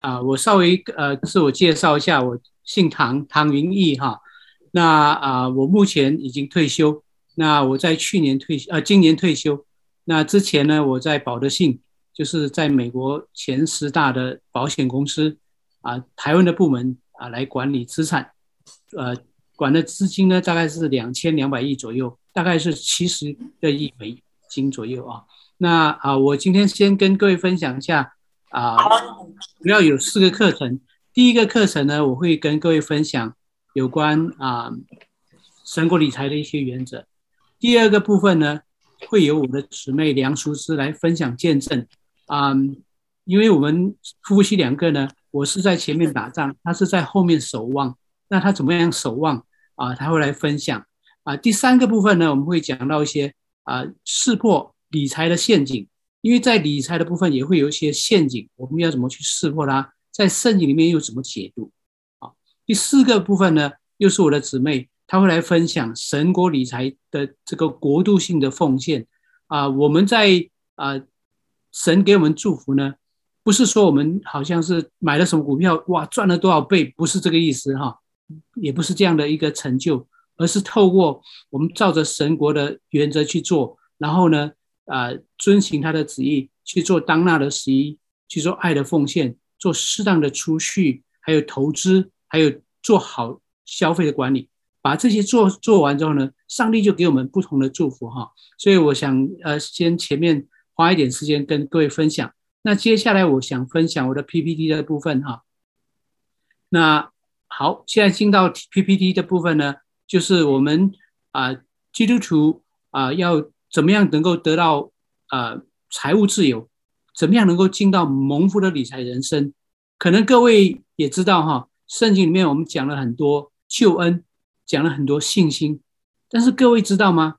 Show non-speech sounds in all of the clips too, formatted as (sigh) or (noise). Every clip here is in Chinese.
啊，我稍微呃自我介绍一下，我姓唐，唐云逸哈。那啊，我目前已经退休。那我在去年退休，呃，今年退休。那之前呢，我在保德信，就是在美国前十大的保险公司啊，台湾的部门啊来管理资产，呃，管的资金呢大概是两千两百亿左右，大概是七十个亿美金左右啊。那啊，我今天先跟各位分享一下啊，主要有四个课程。第一个课程呢，我会跟各位分享有关啊神国理财的一些原则。第二个部分呢，会由我的姊妹梁淑芝来分享见证啊，因为我们夫妻两个呢，我是在前面打仗，他是在后面守望。那他怎么样守望啊？他会来分享啊。第三个部分呢，我们会讲到一些啊，识破理财的陷阱，因为在理财的部分也会有一些陷阱，我们要怎么去识破它？在圣经里面又怎么解读？啊，第四个部分呢，又是我的姊妹。她会来分享神国理财的这个国度性的奉献啊，我们在啊，神给我们祝福呢，不是说我们好像是买了什么股票哇赚了多少倍，不是这个意思哈，也不是这样的一个成就，而是透过我们照着神国的原则去做，然后呢啊，遵循他的旨意去做当纳的十一，去做爱的奉献，做适当的储蓄，还有投资，还有做好消费的管理。把这些做做完之后呢，上帝就给我们不同的祝福哈。所以我想呃，先前面花一点时间跟各位分享。那接下来我想分享我的 PPT 的部分哈。那好，现在进到 PPT 的部分呢，就是我们啊、基督徒啊、要怎么样能够得到、呃、财务自由，怎么样能够进到蒙福的理财人生？可能各位也知道哈，圣经里面我们讲了很多救恩。讲了很多信心，但是各位知道吗？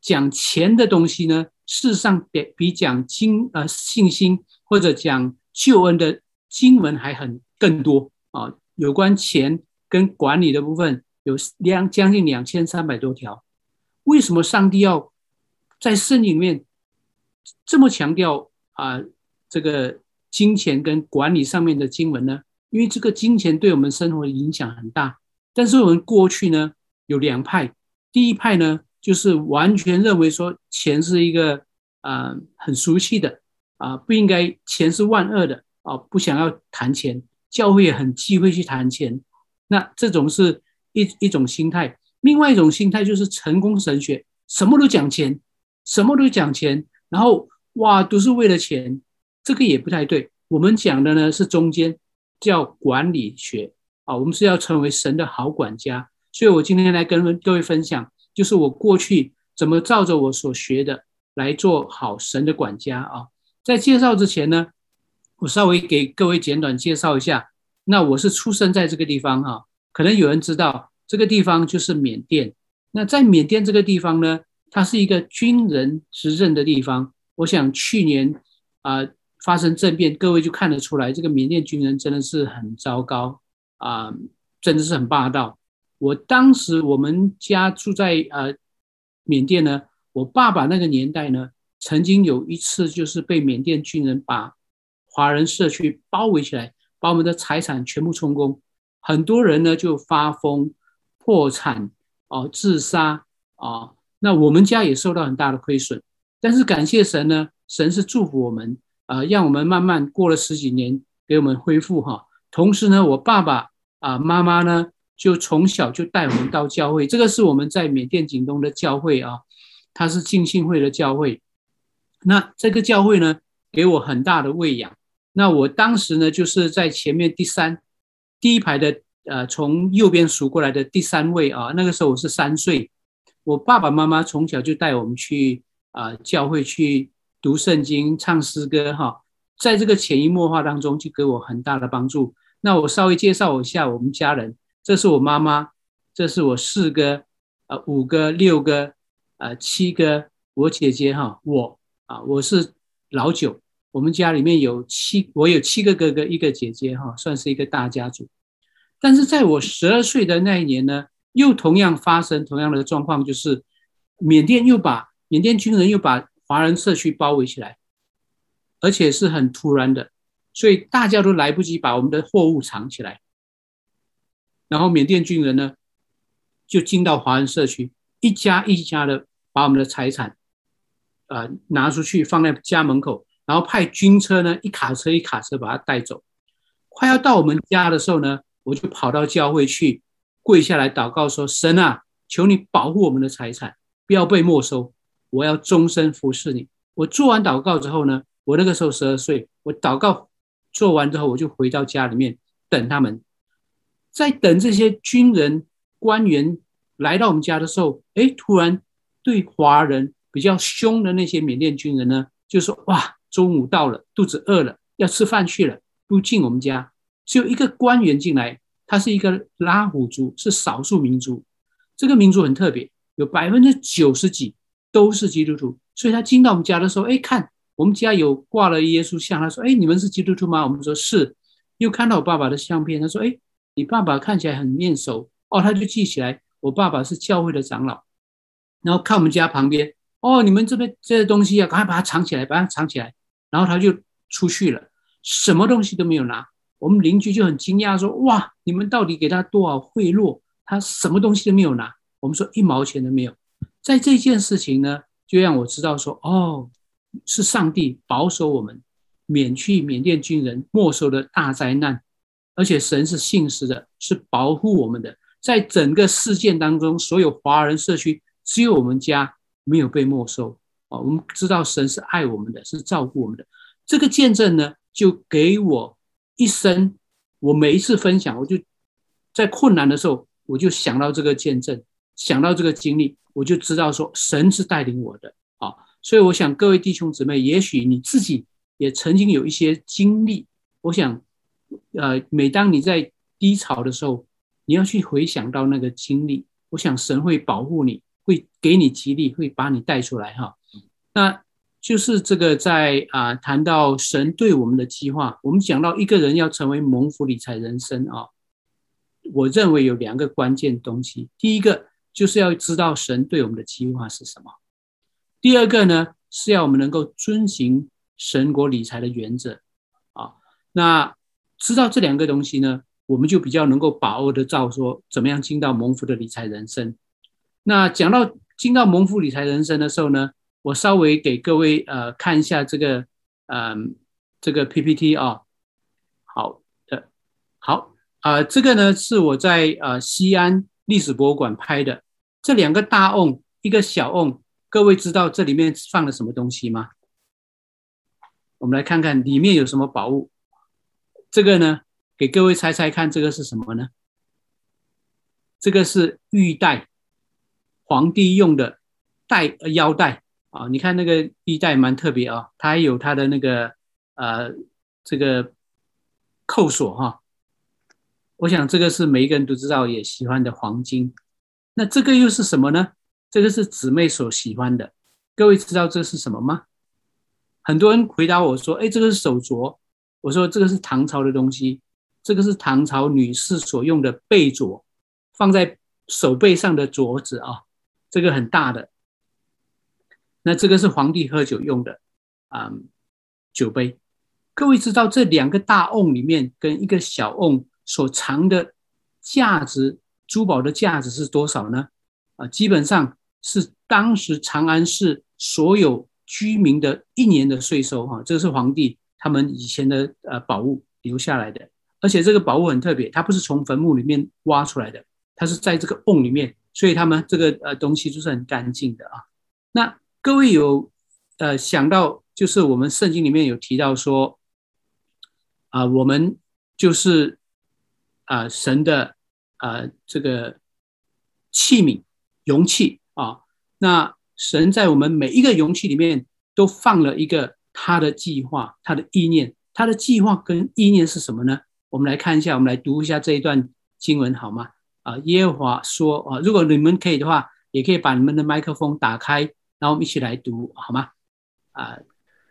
讲钱的东西呢，事实上比比讲经呃信心或者讲救恩的经文还很更多啊。有关钱跟管理的部分有两将近两千三百多条。为什么上帝要在圣经里面这么强调啊这个金钱跟管理上面的经文呢？因为这个金钱对我们生活的影响很大。但是我们过去呢，有两派，第一派呢就是完全认为说钱是一个啊、很俗气的啊、不应该钱是万恶的啊、不想要谈钱，教会也很忌讳去谈钱，那这种是一一种心态。另外一种心态就是成功神学，什么都讲钱，什么都讲钱，然后哇都是为了钱，这个也不太对。我们讲的呢是中间叫管理学。啊，我们是要成为神的好管家，所以我今天来跟各位分享，就是我过去怎么照着我所学的来做好神的管家啊。在介绍之前呢，我稍微给各位简短介绍一下。那我是出生在这个地方哈，可能有人知道这个地方就是缅甸。那在缅甸这个地方呢，它是一个军人执政的地方。我想去年啊发生政变，各位就看得出来，这个缅甸军人真的是很糟糕。啊、真的是很霸道。我当时我们家住在呃缅甸呢，我爸爸那个年代呢，曾经有一次就是被缅甸军人把华人社区包围起来，把我们的财产全部充公，很多人呢就发疯、破产、哦、自杀啊、那我们家也受到很大的亏损，但是感谢神呢，神是祝福我们啊、让我们慢慢过了十几年，给我们恢复哈。同时呢，我爸爸啊、妈妈呢，就从小就带我们到教会。这个是我们在缅甸景东的教会啊，它是浸信会的教会。那这个教会呢，给我很大的喂养。那我当时呢，就是在前面第三、第一排的，呃，从右边数过来的第三位啊。那个时候我是三岁，我爸爸妈妈从小就带我们去啊教会去读圣经、唱诗歌哈。在这个潜移默化当中，就给我很大的帮助。那我稍微介绍一下我们家人，这是我妈妈，这是我四哥，呃，五哥、六哥，呃，七哥，我姐姐哈，我啊，我是老九，我们家里面有七，我有七个哥哥，一个姐姐哈，算是一个大家族。但是在我十二岁的那一年呢，又同样发生同样的状况，就是缅甸又把缅甸军人又把华人社区包围起来，而且是很突然的。所以大家都来不及把我们的货物藏起来。然后缅甸军人呢，就进到华人社区，一家一家的把我们的财产，呃，拿出去放在家门口，然后派军车呢，一卡车一卡车把它带走。快要到我们家的时候呢，我就跑到教会去，跪下来祷告说：“神啊，求你保护我们的财产，不要被没收。我要终身服侍你。”我做完祷告之后呢，我那个时候十二岁，我祷告做完之后，我就回到家里面等他们。在等这些军人官员来到我们家的时候，哎，突然对华人比较凶的那些缅甸军人呢，就说：“哇，中午到了，肚子饿了，要吃饭去了，不进我们家。”只有一个官员进来，他是一个拉祜族，是少数民族。这个民族很特别，有百分之九十几都是基督徒，所以他进到我们家的时候，哎，看我们家有挂了耶稣像，他说：“哎，你们是基督徒吗？”我们说是。又看到我爸爸的相片，他说：“哎。”你爸爸看起来很面熟哦，他就记起来，我爸爸是教会的长老，然后看我们家旁边哦，你们这边这些东西啊，赶快把它藏起来，把它藏起来，然后他就出去了，什么东西都没有拿。我们邻居就很惊讶说：“哇，你们到底给他多少贿赂？他什么东西都没有拿。”我们说一毛钱都没有。在这件事情呢，就让我知道说：“哦，是上帝保守我们，免去缅甸军人没收的大灾难。”而且神是信实的，是保护我们的。在整个事件当中，所有华人社区只有我们家没有被没收啊！我们知道神是爱我们的，是照顾我们的。这个见证呢，就给我一生。我每一次分享，我就在困难的时候，我就想到这个见证，想到这个经历，我就知道说神是带领我的啊！所以我想各位弟兄姊妹，也许你自己也曾经有一些经历，我想。呃，每当你在低潮的时候，你要去回想到那个经历，我想神会保护你，会给你激励，会把你带出来哈。那就是这个在啊、呃、谈到神对我们的计划，我们讲到一个人要成为蒙福理财人生啊，我认为有两个关键东西，第一个就是要知道神对我们的计划是什么，第二个呢是要我们能够遵行神国理财的原则啊，那。知道这两个东西呢，我们就比较能够把握得到说怎么样进到蒙福的理财人生。那讲到进到蒙福理财人生的时候呢，我稍微给各位呃看一下这个呃这个 PPT 啊、哦，好的，好啊、呃，这个呢是我在呃西安历史博物馆拍的，这两个大瓮，一个小瓮，各位知道这里面放了什么东西吗？我们来看看里面有什么宝物。这个呢，给各位猜猜看，这个是什么呢？这个是玉带，皇帝用的带腰带啊。你看那个玉带蛮特别啊，它还有它的那个呃这个扣锁哈。我想这个是每一个人都知道也喜欢的黄金。那这个又是什么呢？这个是姊妹所喜欢的。各位知道这是什么吗？很多人回答我说：“哎，这个是手镯。”我说这个是唐朝的东西，这个是唐朝女士所用的背镯，放在手背上的镯子啊，这个很大的。那这个是皇帝喝酒用的啊、嗯、酒杯。各位知道这两个大瓮里面跟一个小瓮所藏的价值，珠宝的价值是多少呢？啊，基本上是当时长安市所有居民的一年的税收哈，这个是皇帝。他们以前的呃宝物留下来的，而且这个宝物很特别，它不是从坟墓里面挖出来的，它是在这个瓮里面，所以他们这个呃东西就是很干净的啊。那各位有呃想到，就是我们圣经里面有提到说，啊、我们就是啊、呃、神的啊、呃、这个器皿容器啊，那神在我们每一个容器里面都放了一个。他的计划，他的意念，他的计划跟意念是什么呢？我们来看一下，我们来读一下这一段经文好吗？啊，耶和华说啊，如果你们可以的话，也可以把你们的麦克风打开，然后我们一起来读好吗？啊，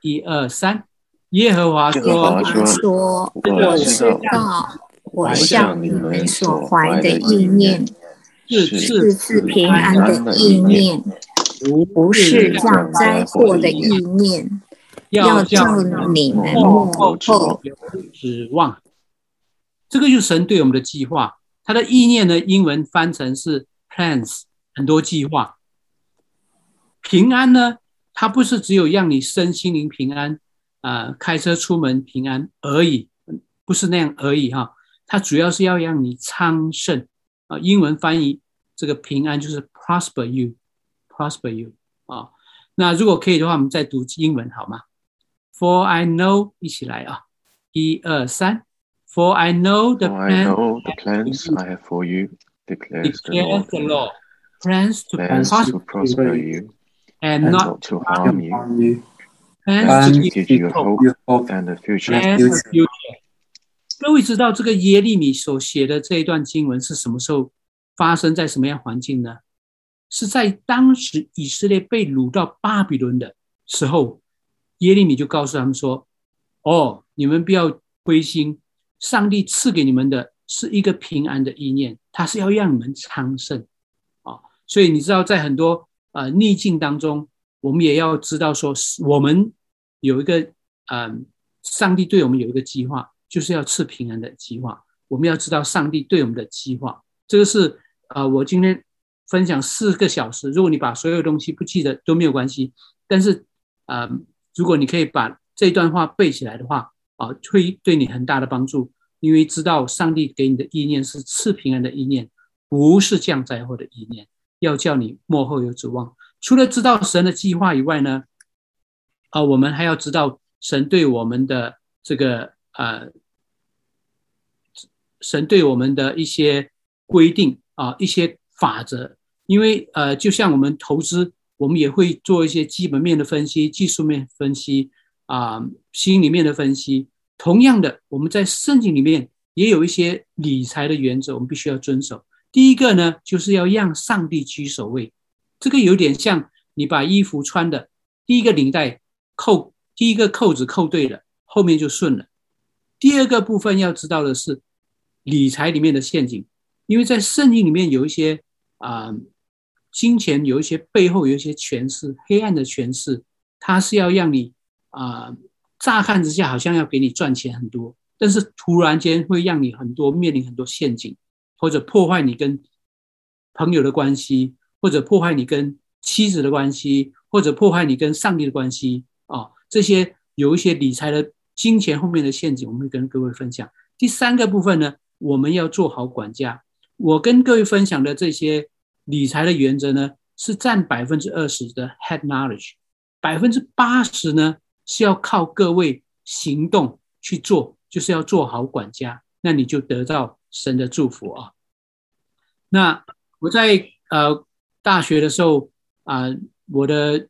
一二三，耶和华说，说，我知道，我向你们所怀的意念是赐平安的意念，不是降灾祸的意念。要叫你们末后指望。这个就是神对我们的计划。他的意念呢，英文翻成是 plans，很多计划。平安呢，它不是只有让你身心灵平安啊、呃，开车出门平安而已，不是那样而已哈。它主要是要让你昌盛啊。英文翻译这个平安就是 prosper you，prosper you 啊。那如果可以的话，我们再读英文好吗？For I know，一起来啊，一二三。For I know the plans I have for you, declares the Lord. Plans to prosper you and not to harm you. Plans to give you hope and the future. 各位知道这个耶利米所写的这一段经文是什么时候发生在什么样环境呢？是在当时以色列被掳到巴比伦的时候，耶利米就告诉他们说：“哦，你们不要灰心。”上帝赐给你们的是一个平安的意念，他是要让你们昌盛啊！所以你知道，在很多呃逆境当中，我们也要知道说，我们有一个嗯、上帝对我们有一个计划，就是要赐平安的计划。我们要知道上帝对我们的计划，这个是呃，我今天分享四个小时，如果你把所有东西不记得都没有关系，但是呃，如果你可以把这段话背起来的话。啊，会对你很大的帮助，因为知道上帝给你的意念是赐平安的意念，不是降灾祸的意念，要叫你幕后有指望。除了知道神的计划以外呢，啊，我们还要知道神对我们的这个呃，神对我们的一些规定啊，一些法则。因为呃，就像我们投资，我们也会做一些基本面的分析、技术面分析。啊，心里面的分析，同样的，我们在圣经里面也有一些理财的原则，我们必须要遵守。第一个呢，就是要让上帝居首位。这个有点像你把衣服穿的，第一个领带扣，第一个扣子扣对了，后面就顺了。第二个部分要知道的是理财里面的陷阱，因为在圣经里面有一些啊，金钱有一些背后有一些权势，黑暗的权势，它是要让你。啊、乍看之下好像要给你赚钱很多，但是突然间会让你很多面临很多陷阱，或者破坏你跟朋友的关系，或者破坏你跟妻子的关系，或者破坏你跟上帝的关系啊、哦。这些有一些理财的金钱后面的陷阱，我们会跟各位分享。第三个部分呢，我们要做好管家。我跟各位分享的这些理财的原则呢，是占百分之二十的 head knowledge，百分之八十呢。是要靠各位行动去做，就是要做好管家，那你就得到神的祝福啊。那我在呃大学的时候啊、我的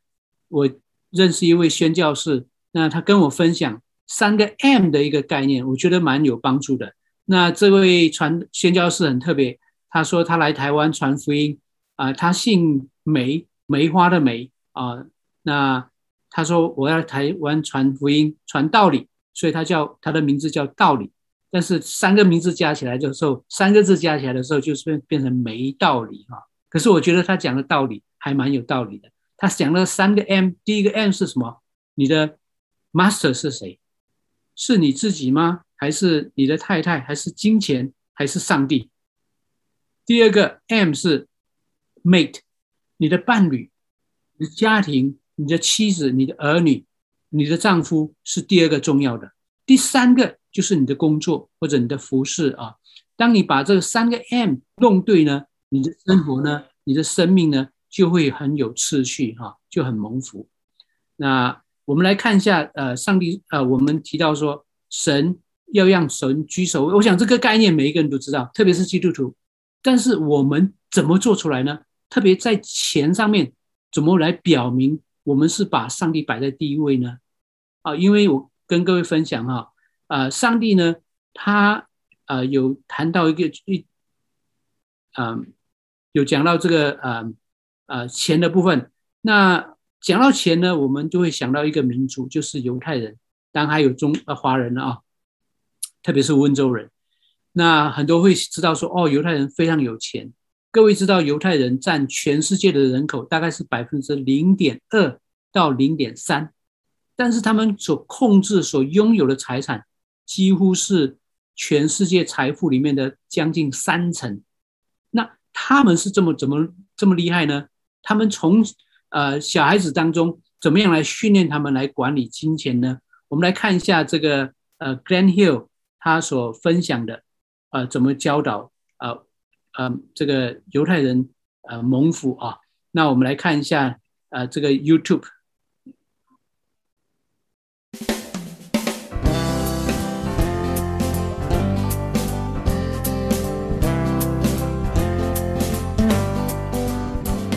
我认识一位宣教士，那他跟我分享三个 M 的一个概念，我觉得蛮有帮助的。那这位传宣教士很特别，他说他来台湾传福音啊、他姓梅，梅花的梅啊、那。他说：“我要台湾传福音、传道理，所以他叫他的名字叫道理。但是三个名字加起来的时候，三个字加起来的时候，就是变变成没道理哈。可是我觉得他讲的道理还蛮有道理的。他讲了三个 M，第一个 M 是什么？你的 Master 是谁？是你自己吗？还是你的太太？还是金钱？还是上帝？第二个 M 是 Mate，你的伴侣，你的家庭。”你的妻子、你的儿女、你的丈夫是第二个重要的，第三个就是你的工作或者你的服饰啊。当你把这三个 M 弄对呢，你的生活呢，你的生命呢，就会很有次序哈，就很蒙福。那我们来看一下，呃，上帝，呃，我们提到说，神要让神居首位，我想这个概念每一个人都知道，特别是基督徒。但是我们怎么做出来呢？特别在钱上面，怎么来表明？我们是把上帝摆在第一位呢，啊，因为我跟各位分享哈，呃，上帝呢，他呃有谈到一个一，嗯，有讲到这个呃呃钱的部分。那讲到钱呢，我们就会想到一个民族，就是犹太人，当然还有中呃华人啊，特别是温州人。那很多会知道说，哦，犹太人非常有钱。各位知道，犹太人占全世界的人口大概是百分之零点二到零点三，但是他们所控制、所拥有的财产，几乎是全世界财富里面的将近三成。那他们是这么怎么这么厉害呢？他们从呃小孩子当中怎么样来训练他们来管理金钱呢？我们来看一下这个呃 g r a n Hill 他所分享的呃怎么教导呃呃这个犹太人呃蒙福啊。那我们来看一下呃这个 YouTube。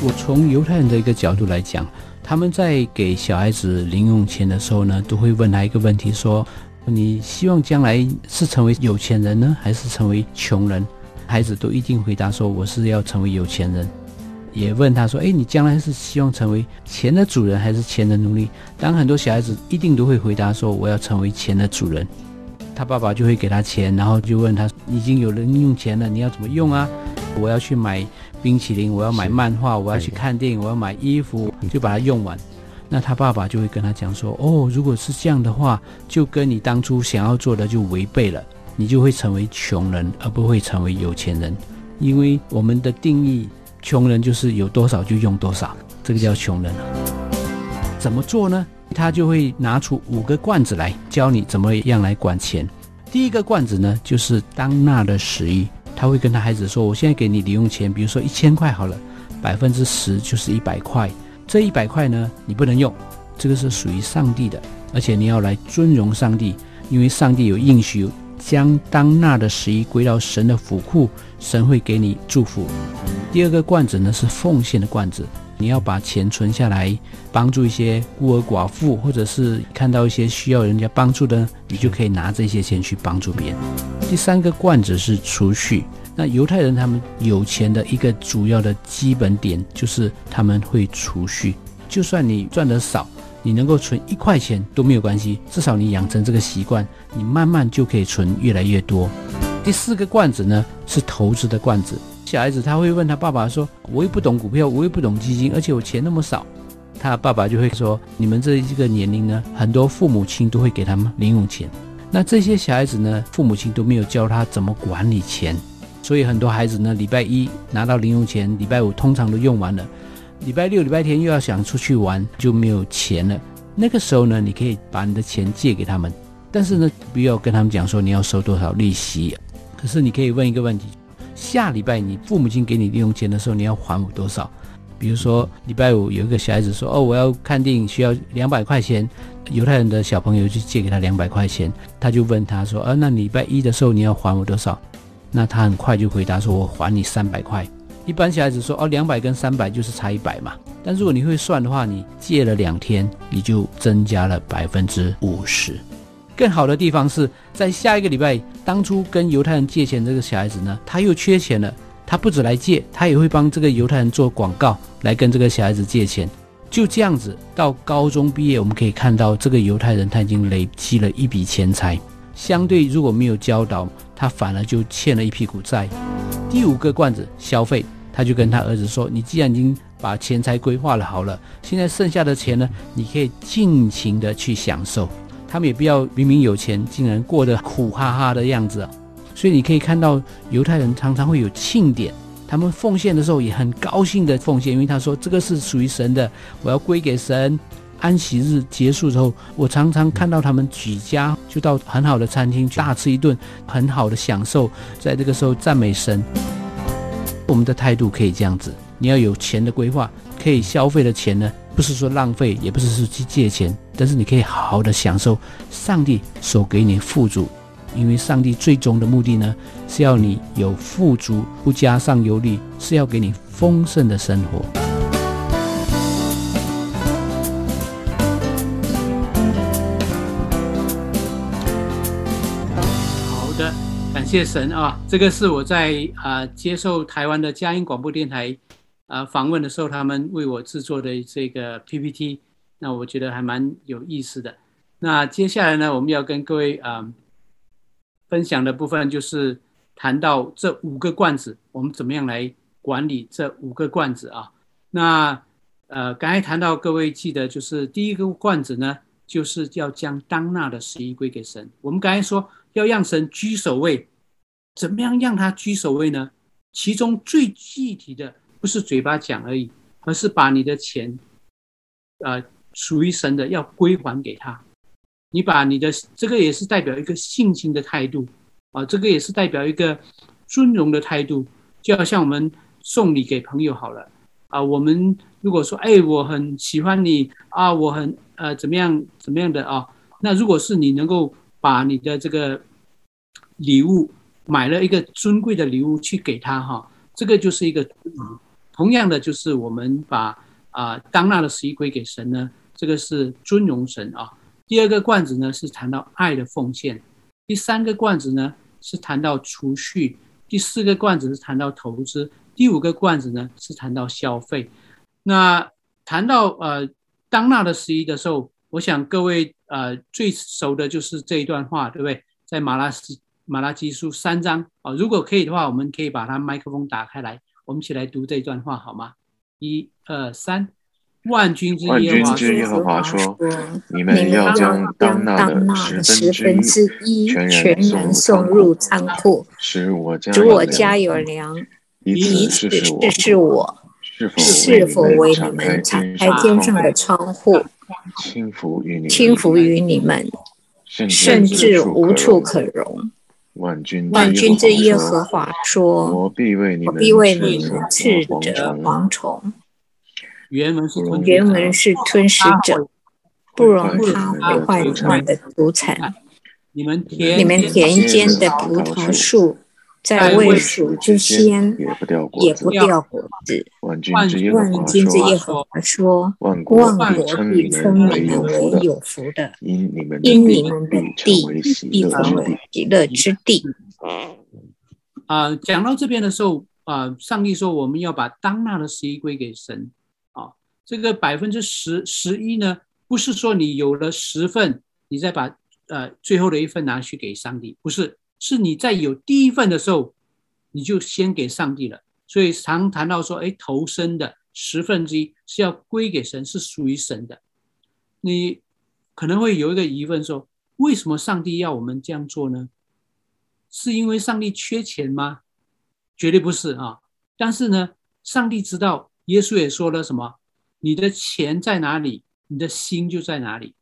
我从犹太人的一个角度来讲，他们在给小孩子零用钱的时候呢，都会问他一个问题：说，你希望将来是成为有钱人呢，还是成为穷人？孩子都一定回答说，我是要成为有钱人。也问他说，诶，你将来是希望成为钱的主人，还是钱的奴隶？当很多小孩子一定都会回答说，我要成为钱的主人。他爸爸就会给他钱，然后就问他，已经有了零用钱了，你要怎么用啊？我要去买。冰淇淋，我要买漫画，我要去看电影，我要买衣服，就把它用完。那他爸爸就会跟他讲说：“哦，如果是这样的话，就跟你当初想要做的就违背了，你就会成为穷人，而不会成为有钱人。因为我们的定义，穷人就是有多少就用多少，这个叫穷人。怎么做呢？他就会拿出五个罐子来教你怎么样来管钱。第一个罐子呢，就是当纳的十一。他会跟他孩子说：“我现在给你零用钱，比如说一千块好了，百分之十就是一百块。这一百块呢，你不能用，这个是属于上帝的，而且你要来尊荣上帝，因为上帝有应许，将当纳的十一归到神的府库，神会给你祝福。第二个罐子呢，是奉献的罐子。”你要把钱存下来，帮助一些孤儿寡妇，或者是看到一些需要人家帮助的，你就可以拿这些钱去帮助别人。第三个罐子是储蓄。那犹太人他们有钱的一个主要的基本点就是他们会储蓄，就算你赚得少，你能够存一块钱都没有关系，至少你养成这个习惯，你慢慢就可以存越来越多。第四个罐子呢，是投资的罐子。小孩子他会问他爸爸说：“我又不懂股票，我又不懂基金，而且我钱那么少。”他爸爸就会说：“你们这一个年龄呢，很多父母亲都会给他们零用钱。那这些小孩子呢，父母亲都没有教他怎么管理钱，所以很多孩子呢，礼拜一拿到零用钱，礼拜五通常都用完了，礼拜六、礼拜天又要想出去玩，就没有钱了。那个时候呢，你可以把你的钱借给他们，但是呢，不要跟他们讲说你要收多少利息。可是你可以问一个问题。下礼拜你父母亲给你零用钱的时候，你要还我多少？比如说礼拜五有一个小孩子说：“哦，我要看电影需要两百块钱。”犹太人的小朋友就借给他两百块钱，他就问他说：“啊，那礼拜一的时候你要还我多少？”那他很快就回答说：“我还你三百块。”一般小孩子说：“哦，两百跟三百就是差一百嘛。”但如果你会算的话，你借了两天，你就增加了百分之五十。更好的地方是在下一个礼拜，当初跟犹太人借钱这个小孩子呢，他又缺钱了。他不止来借，他也会帮这个犹太人做广告，来跟这个小孩子借钱。就这样子，到高中毕业，我们可以看到这个犹太人他已经累积了一笔钱财。相对如果没有教导，他反而就欠了一屁股债。第五个罐子消费，他就跟他儿子说：“你既然已经把钱财规划了好了，现在剩下的钱呢，你可以尽情的去享受。”他们也不要明明有钱，竟然过得苦哈哈的样子，所以你可以看到犹太人常常会有庆典，他们奉献的时候也很高兴的奉献，因为他说这个是属于神的，我要归给神。安息日结束之后，我常常看到他们举家就到很好的餐厅去大吃一顿，很好的享受，在这个时候赞美神。我们的态度可以这样子，你要有钱的规划，可以消费的钱呢，不是说浪费，也不是说去借钱，但是你可以好好的享受上帝所给你富足，因为上帝最终的目的呢，是要你有富足，不加上忧虑，是要给你丰盛的生活。好的，感谢神啊，这个是我在啊、接受台湾的佳音广播电台。啊，访问的时候，他们为我制作的这个 PPT，那我觉得还蛮有意思的。那接下来呢，我们要跟各位啊、分享的部分就是谈到这五个罐子，我们怎么样来管理这五个罐子啊？那呃，刚才谈到各位记得，就是第一个罐子呢，就是要将当纳的十一归给神。我们刚才说要让神居首位，怎么样让他居首位呢？其中最具体的不是嘴巴讲而已，而是把你的钱，呃，属于神的要归还给他。你把你的这个也是代表一个信心的态度啊，这个也是代表一个尊荣的态度。就好像我们送礼给朋友好了啊，我们如果说哎，我很喜欢你啊，我很呃怎么样怎么样的啊，那如果是你能够把你的这个礼物。买了一个尊贵的礼物去给他哈，这个就是一个同样的，就是我们把啊、当纳的十一归给神呢，这个是尊荣神啊。第二个罐子呢是谈到爱的奉献，第三个罐子呢是谈到储蓄，第四个罐子是谈到投资，第五个罐子呢是谈到消费。那谈到呃当纳的十一的时候，我想各位呃最熟的就是这一段话，对不对？在马拉西。马拉基书三章啊，如果可以的话，我们可以把它麦克风打开来，我们一起来读这段话好吗？一二三，万军之耶和华说：“你们要将当纳的十分之一全然送入仓库，使我家有粮，以此试试我是否为你们敞开天上的窗户，轻浮于你们，甚至无处可容。”万军之耶和华说：“我必为你们斥责蝗虫。原文是原文是吞食者，不容他毁坏你们的土产。你们田间的葡萄树，在未熟之先也不掉果子。万军之耶和华说：万国必称你们为有福的，因你们的地必成为喜乐之地。啊，讲到这边的时候，啊，上帝说我们要把当纳的十一归给神。啊，这个百分之十十一呢，不是说你有了十份，你再把呃最后的一份拿去给上帝，不是。是你在有第一份的时候，你就先给上帝了。所以常谈到说，哎，头生的十分之一是要归给神，是属于神的。你可能会有一个疑问说，为什么上帝要我们这样做呢？是因为上帝缺钱吗？绝对不是啊。但是呢，上帝知道，耶稣也说了什么？你的钱在哪里，你的心就在哪里。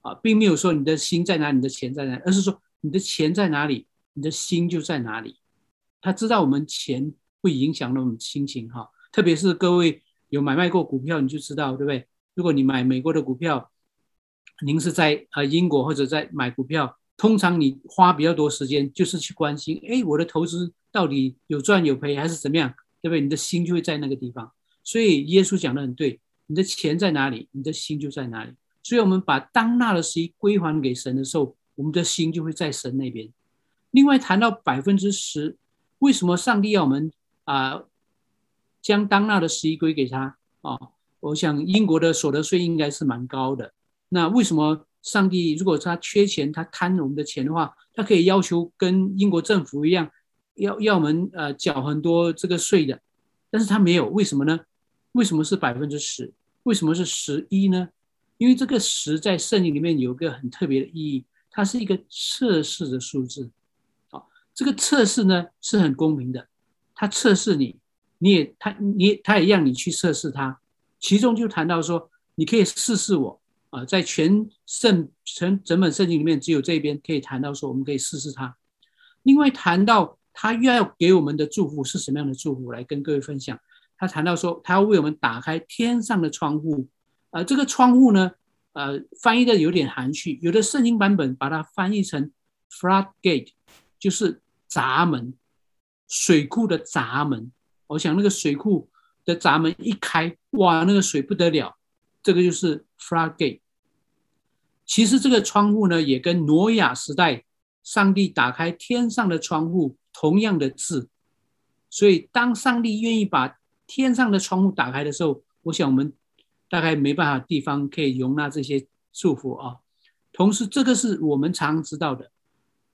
啊，并没有说你的心在哪里，你的钱在哪里，而是说你的钱在哪里。你的心就在哪里？他知道我们钱会影响到我们心情哈，特别是各位有买卖过股票，你就知道对不对？如果你买美国的股票，您是在呃英国或者在买股票，通常你花比较多时间就是去关心，哎，我的投资到底有赚有赔还是怎么样，对不对？你的心就会在那个地方。所以耶稣讲的很对，你的钱在哪里，你的心就在哪里。所以我们把当纳的十一归还给神的时候，我们的心就会在神那边。另外谈到百分之十，为什么上帝要我们啊、将当纳的十一归给他啊、哦？我想英国的所得税应该是蛮高的。那为什么上帝如果他缺钱，他贪我们的钱的话，他可以要求跟英国政府一样，要要我们呃缴很多这个税的？但是他没有，为什么呢？为什么是百分之十？为什么是十一呢？因为这个十在圣经里面有个很特别的意义，它是一个测试的数字。这个测试呢是很公平的，他测试你，你也他你他也让你去测试他，其中就谈到说，你可以试试我啊，在全圣全整本圣经里面，只有这边可以谈到说，我们可以试试他。另外谈到他要给我们的祝福是什么样的祝福，来跟各位分享。他谈到说，他要为我们打开天上的窗户，啊，这个窗户呢，呃，翻译的有点含蓄，有的圣经版本把它翻译成 floodgate，就是。闸门，水库的闸门，我想那个水库的闸门一开，哇，那个水不得了，这个就是 floodgate。其实这个窗户呢，也跟挪亚时代上帝打开天上的窗户同样的字。所以当上帝愿意把天上的窗户打开的时候，我想我们大概没办法地方可以容纳这些祝福啊。同时，这个是我们常知道的。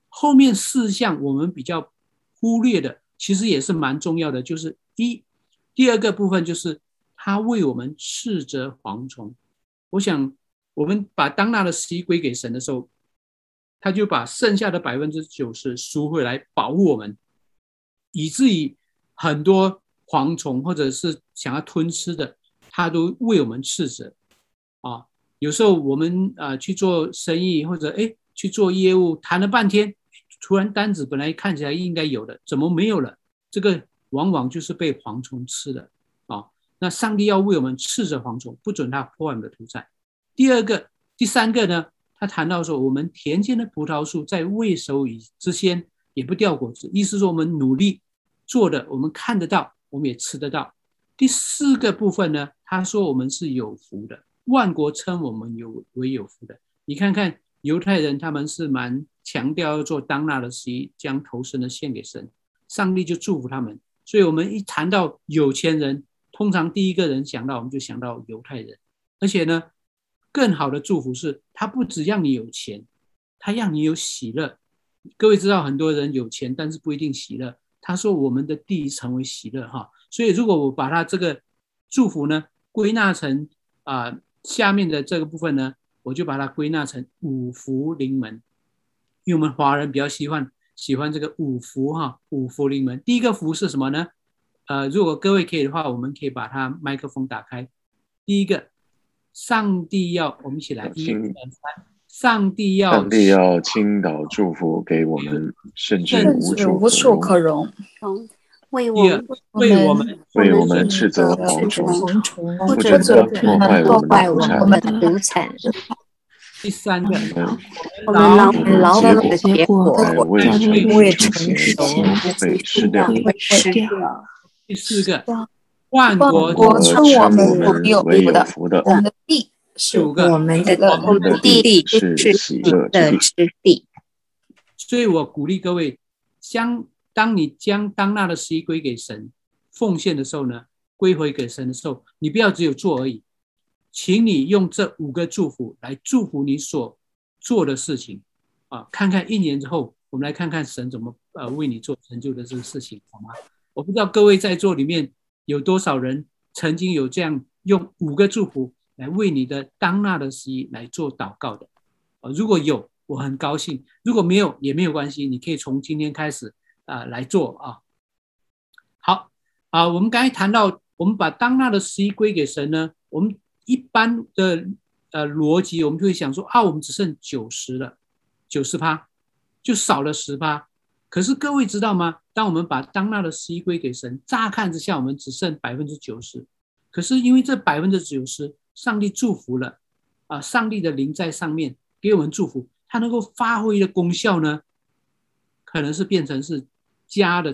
后面四项我们比较忽略的，其实也是蛮重要的，就是一，第二个部分就是他为我们斥责蝗虫。我想我们把当纳的十一归给神的时候，他就把剩下的百分之九十赎回来保护我们，以至于很多蝗虫或者是想要吞吃的，他都为我们斥责啊。有时候我们啊去做生意或者哎去做业务，谈了半天，突然单子本来看起来应该有的，怎么没有了？这个往往就是被蝗虫吃的啊。那上帝要为我们斥责蝗虫，不准他破坏我们的土产。第二个、第三个呢？他谈到说，我们田间的葡萄树在未收以之前也不掉果子，意思说我们努力做的，我们看得到，我们也吃得到。第四个部分呢，他说我们是有福的，万国称我们有为有福的。你看看犹太人，他们是蛮强调要做当纳的十一，将头生的献给神，上帝就祝福他们。所以，我们一谈到有钱人，通常第一个人想到，我们就想到犹太人，而且呢。更好的祝福是，他不只让你有钱，他让你有喜乐。各位知道，很多人有钱，但是不一定喜乐。他说：“我们的地成为喜乐。”哈，所以如果我把他这个祝福呢归纳成啊、下面的这个部分呢，我就把它归纳成五福临门。因为我们华人比较喜欢喜欢这个五福哈，五福临门。第一个福是什么呢？呃，如果各位可以的话，我们可以把它麦克风打开。第一个。上帝要我们一起来，一二三。上帝要，上帝要倾倒祝福给我们，甚至无处无处可容。为我们为我们为我们斥责蝗虫，不准他破坏我们的土产。第三个，我们劳劳动的结果未成熟，不被吃掉。第四个。万国称我们有福的，我们的地是我们的我们的地是喜的之地。所以我鼓励各位，将当你将当纳的十一归给神奉献的时候呢，归回给神的时候，你不要只有做而已，请你用这五个祝福来祝福你所做的事情啊！看看一年之后，我们来看看神怎么呃为你做成就的这个事情，好吗？我不知道各位在座里面。有多少人曾经有这样用五个祝福来为你的当纳的十一来做祷告的？啊，如果有，我很高兴；如果没有，也没有关系。你可以从今天开始啊来做啊。好啊，我们刚才谈到，我们把当纳的十一归给神呢，我们一般的呃逻辑，我们就会想说啊，我们只剩九十了，九十趴，就少了十趴。可是各位知道吗？当我们把当纳的十一归给神，乍看之下我们只剩百分之九十。可是因为这百分之九十，上帝祝福了啊，上帝的灵在上面给我们祝福，它能够发挥的功效呢，可能是变成是加的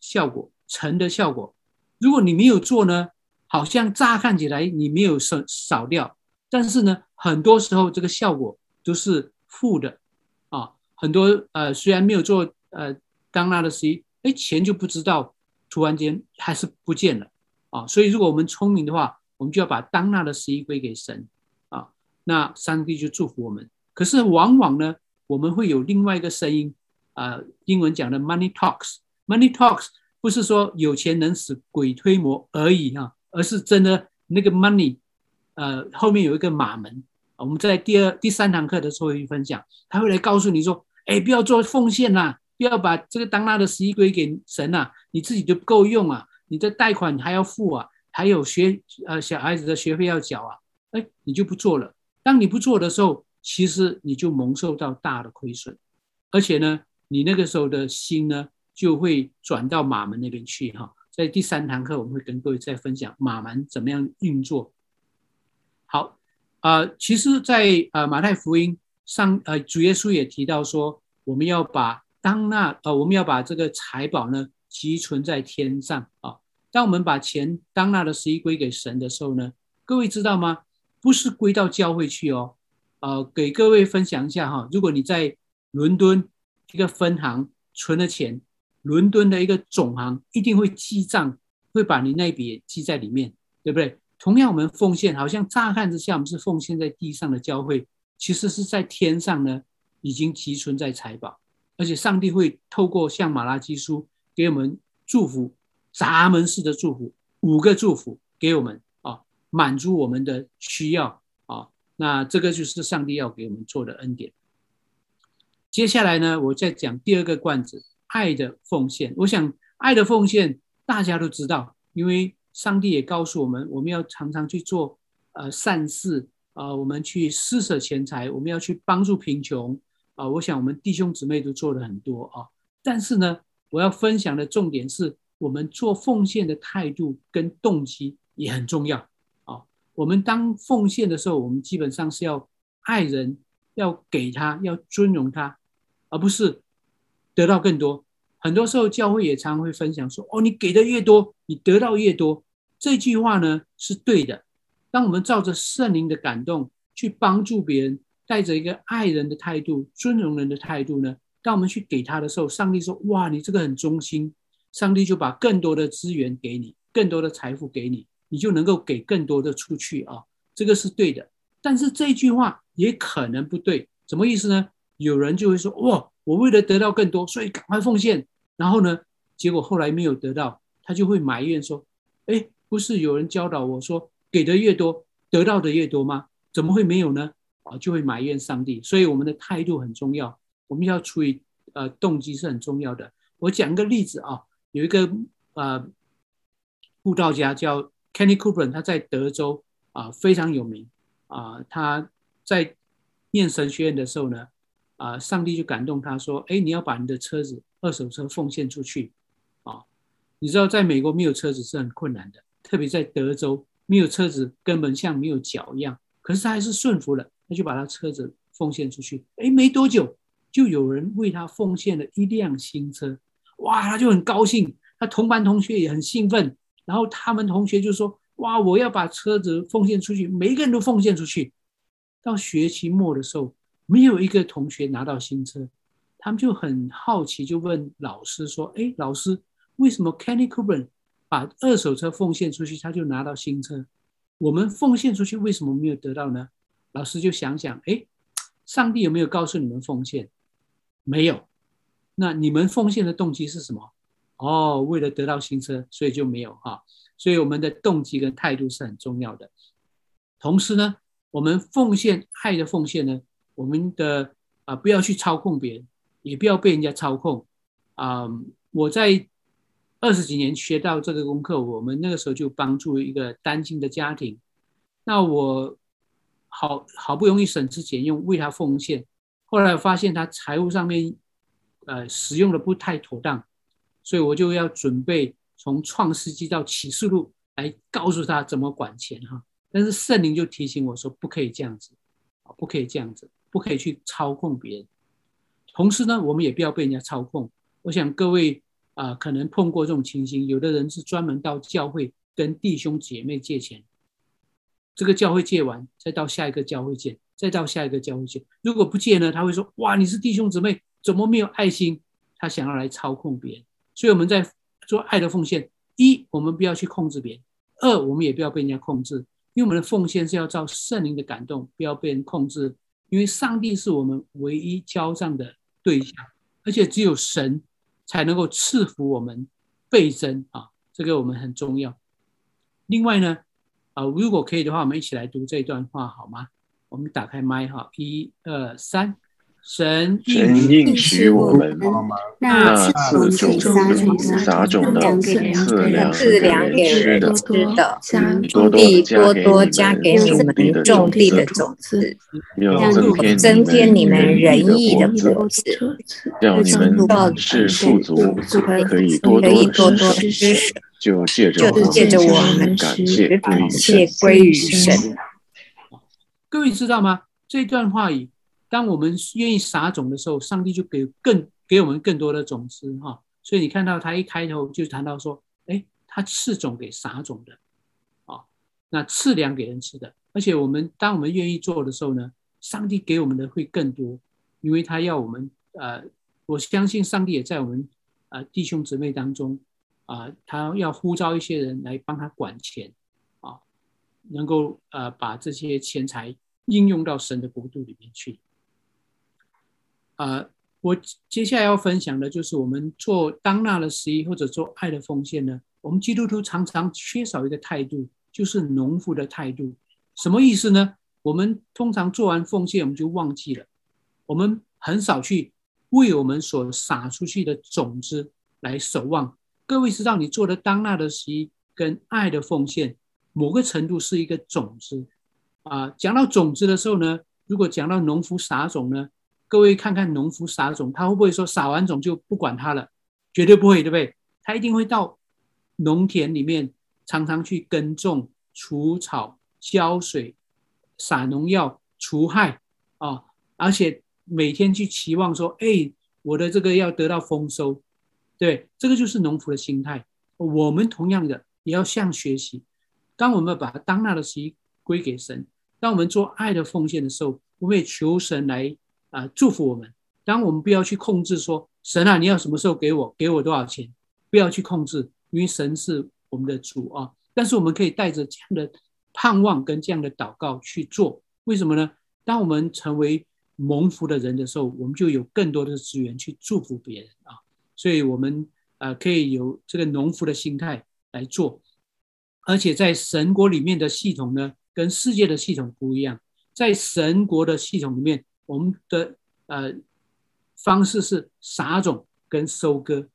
效果、乘的效果。如果你没有做呢，好像乍看起来你没有少少掉，但是呢，很多时候这个效果都是负的啊。很多呃，虽然没有做。呃，当纳的十一，哎，钱就不知道，突然间还是不见了啊！所以，如果我们聪明的话，我们就要把当纳的十一归给神啊，那上帝就祝福我们。可是，往往呢，我们会有另外一个声音啊，英文讲的 money talks，money talks 不是说有钱能使鬼推磨而已啊，而是真的那个 money，呃，后面有一个马门。我们在第二、第三堂课的时候会分享，他会来告诉你说，哎，不要做奉献啦。不要把这个当纳的十一归给神呐、啊，你自己就不够用啊，你的贷款还要付啊，还有学呃小孩子的学费要缴啊，哎，你就不做了。当你不做的时候，其实你就蒙受到大的亏损，而且呢，你那个时候的心呢就会转到马门那边去哈。在第三堂课我们会跟各位再分享马蛮怎么样运作。好，呃，其实在，在呃马太福音上，呃主耶稣也提到说，我们要把当纳呃，我们要把这个财宝呢积存在天上啊。当我们把钱当纳的十一归给神的时候呢，各位知道吗？不是归到教会去哦。呃，给各位分享一下哈。如果你在伦敦一个分行存了钱，伦敦的一个总行一定会记账，会把你那笔记在里面，对不对？同样，我们奉献好像乍看之下我们是奉献在地上的教会，其实是在天上呢，已经积存在财宝。而且上帝会透过像马拉基书给我们祝福，闸门式的祝福，五个祝福给我们啊，满足我们的需要啊。那这个就是上帝要给我们做的恩典。接下来呢，我再讲第二个罐子，爱的奉献。我想，爱的奉献大家都知道，因为上帝也告诉我们，我们要常常去做呃善事啊、我们去施舍钱财，我们要去帮助贫穷啊、我想，我们弟兄姊妹都做了很多啊。但是呢，我要分享的重点是我们做奉献的态度跟动机也很重要啊。我们当奉献的时候，我们基本上是要爱人，要给他，要尊荣他。而不是得到更多。很多时候，教会也常常会分享说：“哦，你给的越多，你得到越多。”这句话呢是对的。当我们照着圣灵的感动去帮助别人，带着一个爱人的态度、尊荣人的态度呢，当我们去给他的时候，上帝说：“哇，你这个很忠心。”上帝就把更多的资源给你，更多的财富给你，你就能够给更多的出去啊。这个是对的。但是这句话也可能不对，什么意思呢？有人就会说：“哇，我为了得到更多，所以赶快奉献。”然后呢，结果后来没有得到，他就会埋怨说：“哎，不是有人教导我说，给的越多，得到的越多吗？怎么会没有呢？”啊，就会埋怨上帝。所以我们的态度很重要，我们要处于呃动机是很重要的。我讲个例子啊，有一个呃布道家叫 Kenny Cooper，他在德州啊非常有名啊，他在念神学院的时候呢。啊！上帝就感动他说：“哎，你要把你的车子二手车奉献出去啊！你知道，在美国没有车子是很困难的，特别在德州，没有车子根本像没有脚一样。可是他还是顺服了，他就把他车子奉献出去。哎，没多久，就有人为他奉献了一辆新车。哇，他就很高兴，他同班同学也很兴奋。然后他们同学就说：哇，我要把车子奉献出去，每一个人都奉献出去。到学期末的时候。”没有一个同学拿到新车，他们就很好奇，就问老师说：“哎，老师，为什么 Kenny Cooper 把二手车奉献出去，他就拿到新车？我们奉献出去，为什么没有得到呢？”老师就想想：“哎，上帝有没有告诉你们奉献？没有。那你们奉献的动机是什么？哦，为了得到新车，所以就没有哈。所以我们的动机跟态度是很重要的。同时呢，我们奉献爱的奉献呢。”我们的啊、不要去操控别人，也不要被人家操控啊、我在二十几年学到这个功课，我们那个时候就帮助一个单亲的家庭。那我好好不容易省吃俭用为他奉献，后来发现他财务上面呃使用的不太妥当，所以我就要准备从创世纪到启示录来告诉他怎么管钱哈。但是圣灵就提醒我说，不可以这样子，不可以这样子。不可以去操控别人，同时呢，我们也不要被人家操控。我想各位啊、可能碰过这种情形，有的人是专门到教会跟弟兄姐妹借钱，这个教会借完，再到下一个教会借，再到下一个教会借。如果不借呢，他会说：“哇，你是弟兄姊妹，怎么没有爱心？”他想要来操控别人。所以我们在做爱的奉献，一，我们不要去控制别人；二，我们也不要被人家控制，因为我们的奉献是要照圣灵的感动，不要被人控制。因为上帝是我们唯一交账的对象，而且只有神才能够赐福我们倍增啊，这个我们很重要。另外呢，啊，如果可以的话，我们一起来读这一段话好吗？我们打开麦哈，一二三。神应许我们，那赐种子撒种的，赐粮给人吃的，必多多加给你们种地的种子，又增添你们仁义的果子，让你们是富足，可以多多施舍，就借着我们感谢归于神。各位知道吗？这段话语。当我们愿意撒种的时候，上帝就给更给我们更多的种子哈。所以你看到他一开头就谈到说，哎，他赐种给撒种的，啊，那赐粮给人吃的。而且我们当我们愿意做的时候呢，上帝给我们的会更多，因为他要我们呃，我相信上帝也在我们呃弟兄姊妹当中啊，他要呼召一些人来帮他管钱啊，能够呃把这些钱财应用到神的国度里面去。啊、呃，我接下来要分享的就是我们做当纳的十一或者做爱的奉献呢。我们基督徒常常缺少一个态度，就是农夫的态度。什么意思呢？我们通常做完奉献，我们就忘记了，我们很少去为我们所撒出去的种子来守望。各位知道，你做的当纳的十一跟爱的奉献，某个程度是一个种子啊。讲到种子的时候呢，如果讲到农夫撒种呢，各位看看农夫撒种，他会不会说撒完种就不管他了？绝对不会，对不对？他一定会到农田里面，常常去耕种、除草、浇水。撒农药除害啊，而且每天去期望说：“哎，我的这个要得到丰收。”对，这个就是农夫的心态。我们同样的也要向学习。当我们把当纳的十一归给神，当我们做爱的奉献的时候，我们也求神来啊、祝福我们。当我们不要去控制说：“神啊，你要什么时候给我？给我多少钱？”不要去控制，因为神是我们的主啊。但是我们可以带着这样的。盼望跟这样的祷告去做，为什么呢？当我们成为蒙福的人的时候，我们就有更多的资源去祝福别人啊。所以，我们呃可以有这个农夫的心态来做，而且在神国里面的系统呢，跟世界的系统不一样。在神国的系统里面，我们的呃方式是撒种跟收割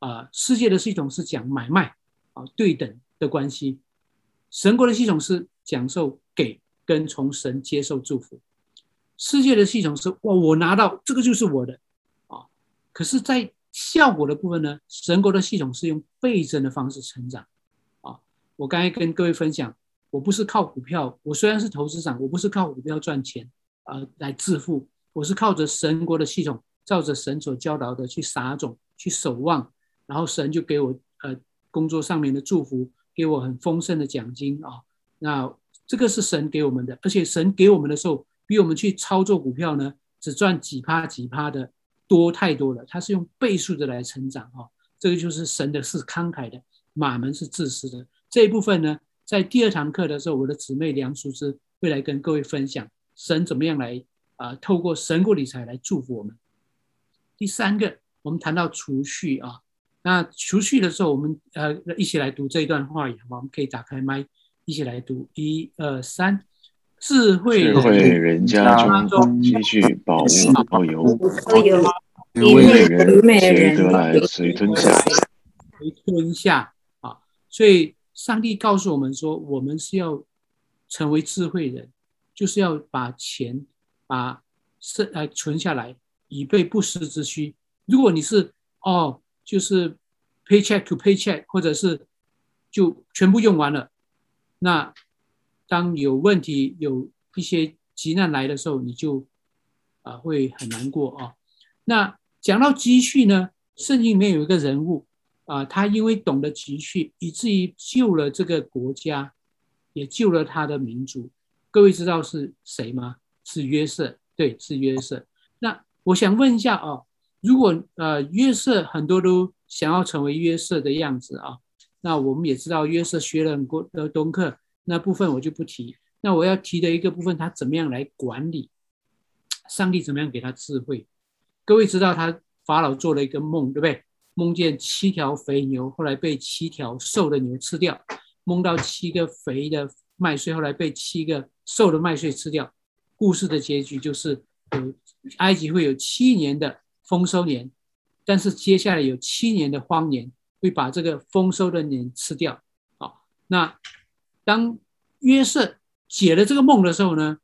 啊，世界的系统是讲买卖啊，对等的关系。神国的系统是讲授给跟从神接受祝福，世界的系统是哇，我拿到这个就是我的啊。可是，在效果的部分呢，神国的系统是用倍增的方式成长啊。我刚才跟各位分享，我不是靠股票，我虽然是投资长，我不是靠股票赚钱呃来致富，我是靠着神国的系统，照着神所教导的去撒种、去守望，然后神就给我呃工作上面的祝福。给我很丰盛的奖金啊！那这个是神给我们的，而且神给我们的时候，比我们去操作股票呢，只赚几趴几趴的多太多了。他是用倍数的来成长啊！这个就是神的是慷慨的，马门是自私的。这一部分呢，在第二堂课的时候，我的姊妹梁淑芝会来跟各位分享神怎么样来啊、呃，透过神国理财来祝福我们。第三个，我们谈到储蓄啊。那储蓄的时候，我们呃一起来读这一段话语，好吗？我们可以打开麦，一起来读。一二三，智慧人家中积蓄宝物富有，愚昧人谁得来随吞下？随吞下啊！所以上帝告诉我们说，我们是要成为智慧人，就是要把钱把剩来存下来，以备不时之需。如果你是哦。就是 paycheck to paycheck，或者是就全部用完了。那当有问题、有一些急难来的时候，你就啊会很难过啊。那讲到积蓄呢，圣经里面有一个人物啊，他因为懂得积蓄，以至于救了这个国家，也救了他的民族。各位知道是谁吗？是约瑟，对，是约瑟。那我想问一下哦。如果呃约瑟很多都想要成为约瑟的样子啊，那我们也知道约瑟学了很多的功课，那部分我就不提。那我要提的一个部分，他怎么样来管理？上帝怎么样给他智慧？各位知道他法老做了一个梦，对不对？梦见七条肥牛，后来被七条瘦的牛吃掉；梦到七个肥的麦穗，后来被七个瘦的麦穗吃掉。故事的结局就是有埃及会有七年的。丰收年，但是接下来有七年的荒年，会把这个丰收的年吃掉。好，那当约瑟解了这个梦的时候呢，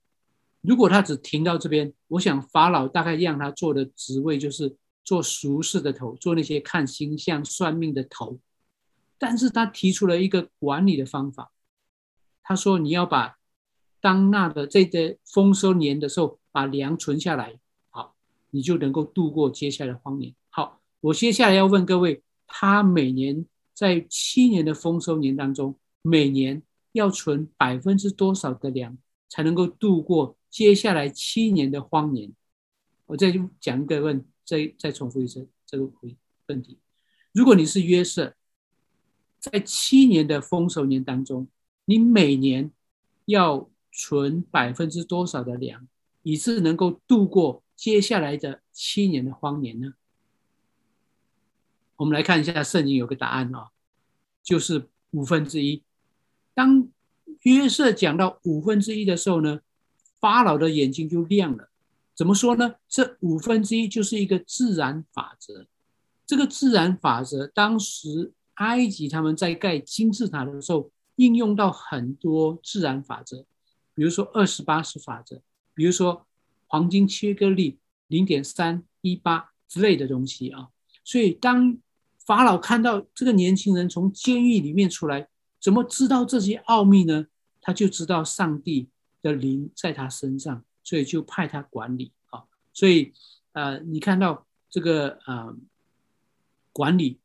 如果他只停到这边，我想法老大概让他做的职位就是做俗事的头，做那些看星象算命的头。但是他提出了一个管理的方法，他说你要把当那的这个丰收年的时候，把粮存下来。好你就能够度过接下来的荒年。好，我接下来要问各位，他每年在七年的丰收年当中，每年要存百分之多少的粮，才能够度过接下来七年的荒年？我再讲一个问，再再重复一次这个回问题。如果你是约瑟，在七年的丰收年当中，你每年要存百分之多少的粮，以致能够度过？接下来的七年的荒年呢？我们来看一下圣经有个答案哦，就是五分之一。当约瑟讲到五分之一的时候呢，法老的眼睛就亮了。怎么说呢？这五分之一就是一个自然法则。这个自然法则，当时埃及他们在盖金字塔的时候，应用到很多自然法则，比如说二十八式法则，比如说黄金切割率零点三一八之类的东西啊。所以当法老看到这个年轻人从监狱里面出来，怎么知道这些奥秘呢？他就知道上帝的灵在他身上。所以就派他管理啊，所以呃，你看到这个呃管理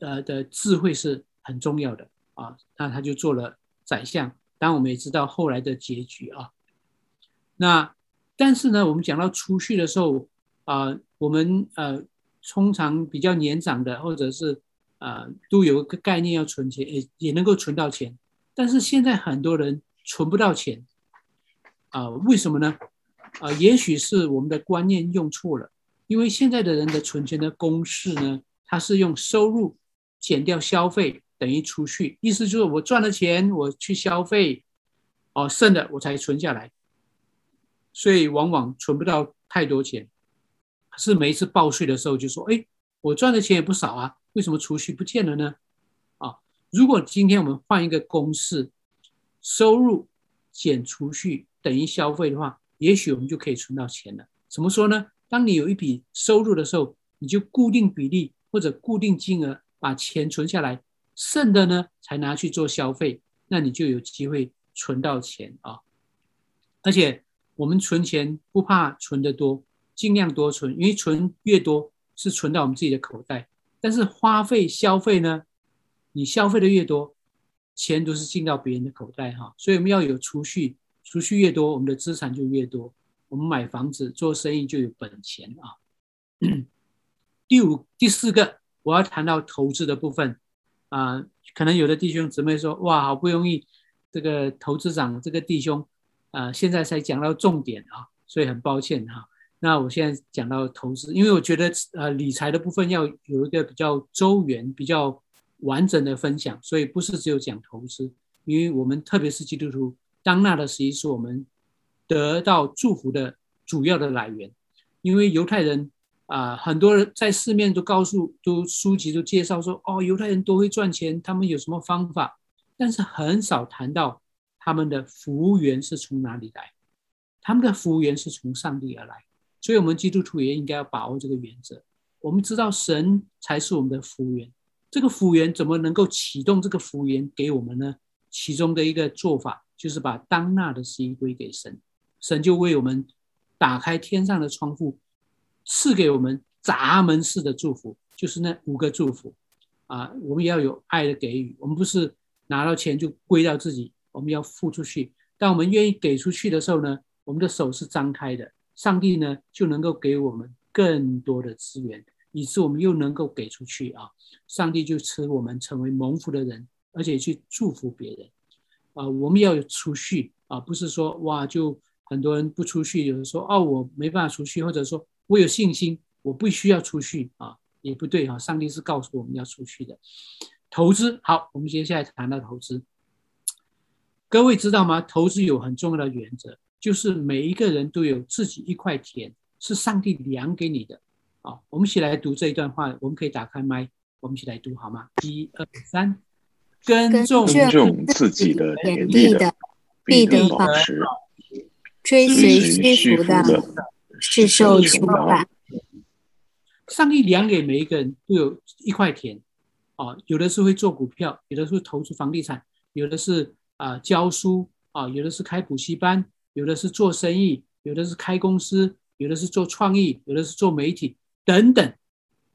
呃的智慧是很重要的啊，那他就做了宰相。当然我们也知道后来的结局啊。那但是呢，我们讲到储蓄的时候啊、我们呃通常比较年长的或者是呃都有个概念要存钱，也也能够存到钱，但是现在很多人存不到钱。啊、为什么呢？啊、也许是我们的观念用错了。因为现在的人的存钱的公式呢，它是用收入减掉消费等于储蓄，意思就是我赚了钱，我去消费，哦，剩的我才存下来。所以往往存不到太多钱，是每一次报税的时候就说：“哎，我赚的钱也不少啊，为什么储蓄不见了呢？”啊，如果今天我们换一个公式，收入减储蓄。等于消费的话，也许我们就可以存到钱了。怎么说呢？当你有一笔收入的时候，你就固定比例或者固定金额把钱存下来，剩的呢才拿去做消费，那你就有机会存到钱啊。而且我们存钱不怕存得多，尽量多存，因为存越多是存到我们自己的口袋。但是花费消费呢，你消费的越多，钱都是进到别人的口袋哈。所以我们要有储蓄。储蓄越多，我们的资产就越多。我们买房子、做生意就有本钱啊。(coughs) 第五、第四个，我要谈到投资的部分啊、可能有的弟兄姊妹说：“哇，好不容易这个投资长这个弟兄啊、呃，现在才讲到重点啊，所以很抱歉哈、那我现在讲到投资，因为我觉得呃理财的部分要有一个比较周圆、比较完整的分享，所以不是只有讲投资，因为我们特别是基督徒。当纳的实际是我们得到祝福的主要的来源，因为犹太人啊、很多人在市面都告诉，都书籍都介绍说，哦，犹太人多会赚钱，他们有什么方法，但是很少谈到他们的服务员是从哪里来，他们的服务员是从上帝而来，所以我们基督徒也应该要把握这个原则。我们知道神才是我们的服务员，这个服务员怎么能够启动这个服务员给我们呢？其中的一个做法。就是把当纳的十一归给神，神就为我们打开天上的窗户，赐给我们闸门式的祝福，就是那五个祝福啊。我们要有爱的给予，我们不是拿到钱就归到自己，我们要付出去。当我们愿意给出去的时候呢，我们的手是张开的，上帝呢就能够给我们更多的资源，以致我们又能够给出去啊。上帝就赐我们成为蒙福的人，而且去祝福别人。啊，我们要有储蓄啊，不是说哇，就很多人不储蓄，有人说哦，我没办法储蓄，或者说我有信心，我不需要出去啊，也不对啊。上帝是告诉我们要出去的，投资好，我们接下来谈到投资。各位知道吗？投资有很重要的原则，就是每一个人都有自己一块田，是上帝量给你的。啊，我们一起来读这一段话，我们可以打开麦，我们一起来读好吗？一二三。耕种自己的田地的，必得饱食；追随虚浮的，是受穷乏。上帝量给每一个人都有一块田，啊，有的是会做股票，有的是投资房地产，有的是啊教书啊，有的是开补习班，有的是做生意，有的是开公司，有的是做创意，有的是做媒体等等。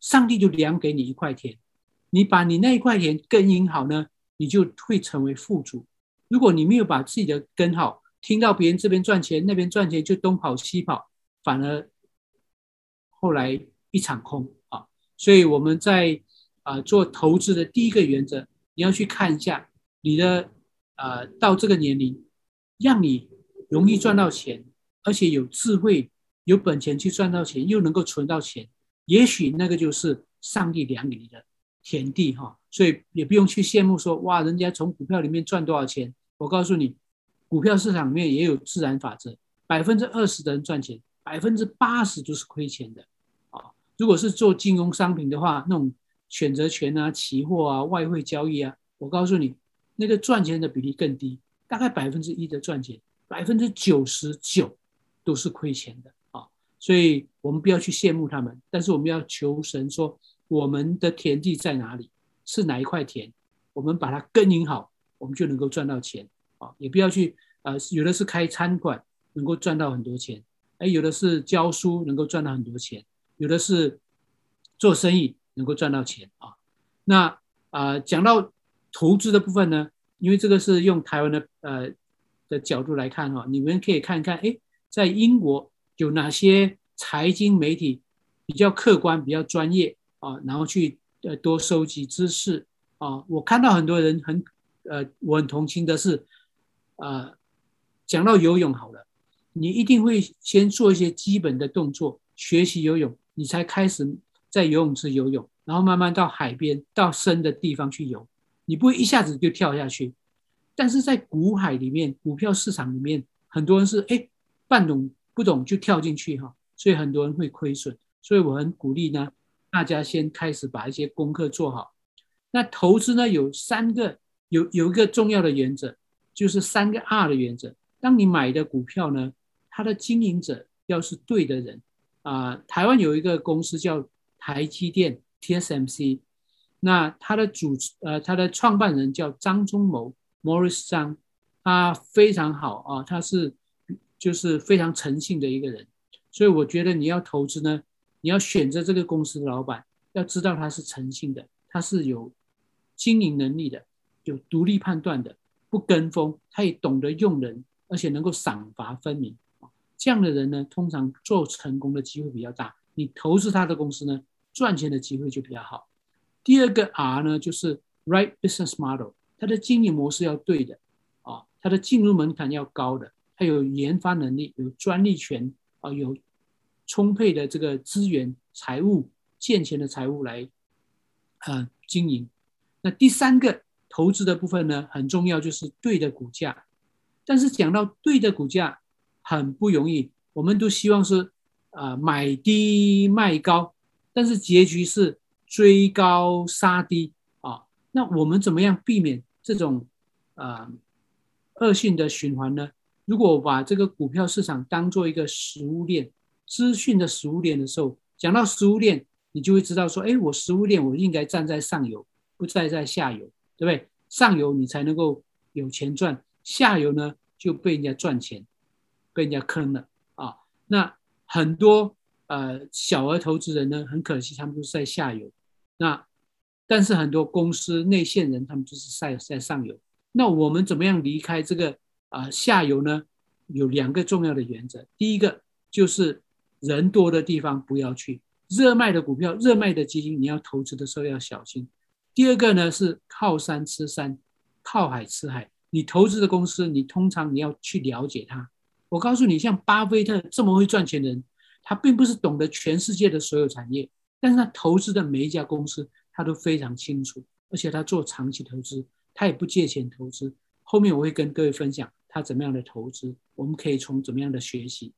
上帝就量给你一块田，你把你那一块田耕耘好呢，你就会成为富足。如果你没有把自己的根好，听到别人这边赚钱，那边赚钱就东跑西跑，反而后来一场空啊！所以我们在啊做投资的第一个原则，你要去看一下你的啊到这个年龄，让你容易赚到钱，而且有智慧、有本钱去赚到钱，又能够存到钱，也许那个就是上帝量给你的。田地哈，所以也不用去羡慕说哇，人家从股票里面赚多少钱。我告诉你，股票市场里面也有自然法则，百分之二十的人赚钱，百分之八十都是亏钱的啊。如果是做金融商品的话，那种选择权啊、期货啊、外汇交易啊，我告诉你，那个赚钱的比例更低，大概百分之一的赚钱，百分之九十九都是亏钱的啊。所以我们不要去羡慕他们，但是我们要求神说，我们的田地在哪里，是哪一块田，我们把它耕耘好，我们就能够赚到钱啊。也不要去呃，有的是开餐馆能够赚到很多钱，哎，有的是教书能够赚到很多钱，有的是做生意能够赚到钱啊。那啊、讲到投资的部分呢，因为这个是用台湾的呃的角度来看哈，你们可以看看，哎，在英国有哪些财经媒体比较客观、比较专业啊，然后去呃多收集知识啊。我看到很多人很呃，我很同情的是，呃。讲到游泳好了，你一定会先做一些基本的动作，学习游泳，你才开始在游泳池游泳，然后慢慢到海边，到深的地方去游，你不会一下子就跳下去。但是在股海里面，股票市场里面，很多人是哎，半懂不懂就跳进去哈，所以很多人会亏损。所以我很鼓励呢，大家先开始把一些功课做好。那投资呢，有三个，有有一个重要的原则，就是三个 R 的原则。当你买的股票呢，它的经营者要是对的人啊、台湾有一个公司叫台积电 （TSMC），那它的主呃，它的创办人叫张忠谋 （Morris 张），他非常好啊，他是就是非常诚信的一个人。所以我觉得你要投资呢，你要选择这个公司的老板，要知道他是诚信的，他是有经营能力的，有独立判断的，不跟风，他也懂得用人。而且能够赏罚分明，这样的人呢，通常做成功的机会比较大。你投资他的公司呢，赚钱的机会就比较好。第二个 R 呢，就是 Right Business Model，它的经营模式要对的啊，它的进入门槛要高的，它有研发能力，有专利权啊，有充沛的这个资源、财务、健全的财务来呃经营。那第三个投资的部分呢，很重要，就是对的股价。但是讲到对的股价很不容易，我们都希望是啊、呃、买低卖高，但是结局是追高杀低啊。那我们怎么样避免这种、呃、恶性的循环呢？如果我把这个股票市场当做一个食物链，资讯的食物链的时候，讲到食物链，你就会知道说，哎，我食物链我应该站在上游，不站在下游，对不对？上游你才能够有钱赚。下游呢就被人家赚钱，被人家坑了啊！那很多呃小额投资人呢，很可惜他们都是在下游。那但是很多公司内线人他们就是在在上游。那我们怎么样离开这个啊、下游呢？有两个重要的原则。第一个就是人多的地方不要去，热卖的股票、热卖的基金你要投资的时候要小心。第二个呢是靠山吃山，靠海吃海。你投资的公司，你通常你要去了解它。我告诉你，像巴菲特这么会赚钱的人，他并不是懂得全世界的所有产业，但是他投资的每一家公司，他都非常清楚，而且他做长期投资，他也不借钱投资。后面我会跟各位分享他怎么样的投资，我们可以从怎么样的学习。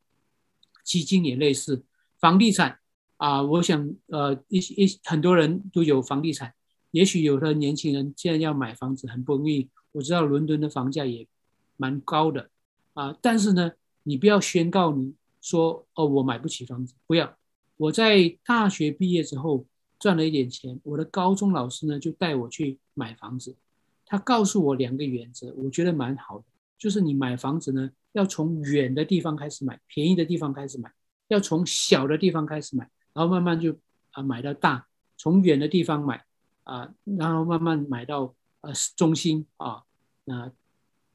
基金也类似，房地产啊，我想呃一一很多人都有房地产，也许有的年轻人现在要买房子很不容易。我知道伦敦的房价也蛮高的啊，但是呢，你不要宣告你说哦，我买不起房子，不要。我在大学毕业之后赚了一点钱，我的高中老师呢就带我去买房子，他告诉我两个原则，我觉得蛮好的，就是你买房子呢要从远的地方开始买，便宜的地方开始买，要从小的地方开始买，然后慢慢就啊买到大，从远的地方买啊，然后慢慢买到。呃，中心啊，那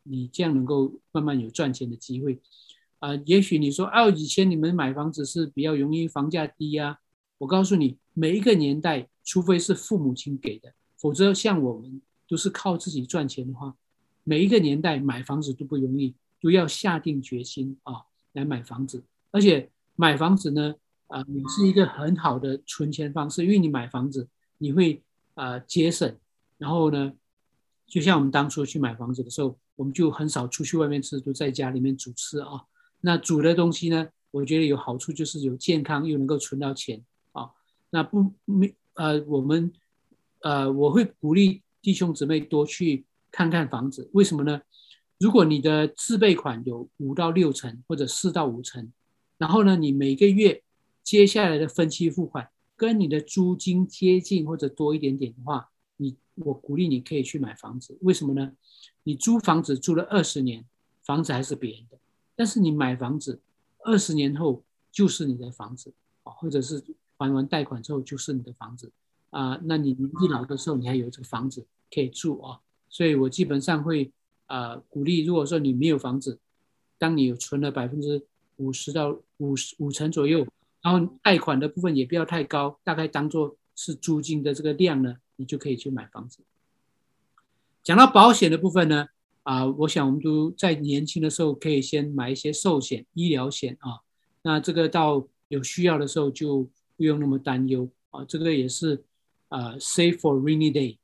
你这样能够慢慢有赚钱的机会啊。也许你说，哦，以前你们买房子是比较容易，房价低啊。我告诉你，每一个年代，除非是父母亲给的，否则像我们都是靠自己赚钱的话，每一个年代买房子都不容易，都要下定决心啊来买房子。而且买房子呢，啊，也是一个很好的存钱方式，因为你买房子，你会啊节省，然后呢。就像我们当初去买房子的时候，我们就很少出去外面吃，都在家里面煮吃啊。那煮的东西呢，我觉得有好处，就是有健康又能够存到钱啊。那不没呃，我们呃，我会鼓励弟兄姊妹多去看看房子，为什么呢？如果你的自备款有五到六成或者四到五成，然后呢，你每个月接下来的分期付款跟你的租金接近或者多一点点的话，你我鼓励你可以去买房子。为什么呢？你租房子租了二十年，房子还是别人的，但是你买房子二十年后就是你的房子啊，或者是还完贷款之后就是你的房子啊。那你年纪老的时候，你还有这个房子可以住啊。所以我基本上会。呃，鼓励，如果说你没有房子，当你有存了百分之五十到五十五成左右，然后贷款的部分也不要太高，大概当做是租金的这个量呢，你就可以去买房子。讲到保险的部分呢，啊、我想我们都在年轻的时候可以先买一些寿险、医疗险啊，那这个到有需要的时候就不用那么担忧啊，这个也是呃 save for rainy day。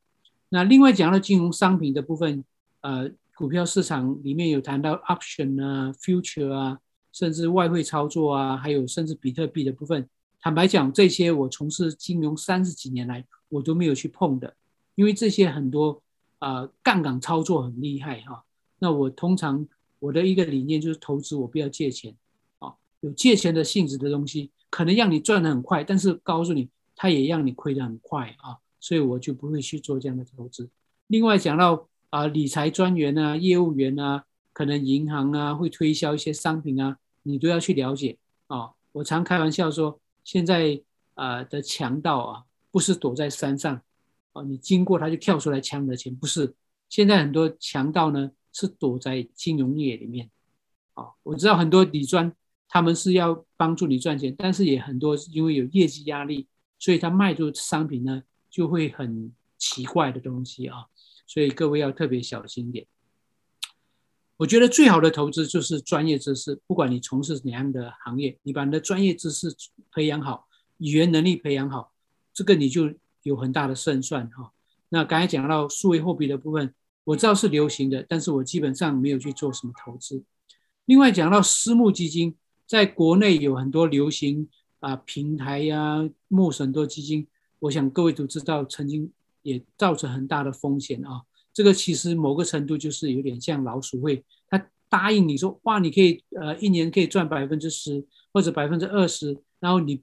那另外讲到金融商品的部分，呃。股票市场里面有谈到 option 啊、future 啊，甚至外汇操作啊，还有甚至比特币的部分。坦白讲，这些我从事金融三十几年来，我都没有去碰的，因为这些很多啊、杠杆操作很厉害哈。那我通常我的一个理念就是投资，我不要借钱啊，有借钱的性质的东西，可能让你赚得很快，但是告诉你，它也让你亏得很快啊，所以我就不会去做这样的投资。另外讲到。啊，理财专员啊，业务员啊，可能银行啊会推销一些商品啊，你都要去了解啊。我常开玩笑说，现在啊的强盗啊，不是躲在山上，你经过他就跳出来抢你的钱，不是。现在很多强盗呢是躲在金融业里面，啊，我知道很多底专他们是要帮助你赚钱，但是也很多因为有业绩压力，所以他卖出商品呢就会很奇怪的东西啊。所以各位要特别小心一点。我觉得最好的投资就是专业知识，不管你从事哪样的行业，你把你的专业知识培养好，语言能力培养好，这个你就有很大的胜算哈。那刚才讲到数位货币的部分，我知道是流行的，但是我基本上没有去做什么投资。另外讲到私募基金，在国内有很多流行啊平台呀，募很多基金，我想各位都知道曾经。也造成很大的风险啊！这个其实某个程度就是有点像老鼠会，他答应你说，哇，你可以呃一年可以赚百分之十或者百分之二十，然后你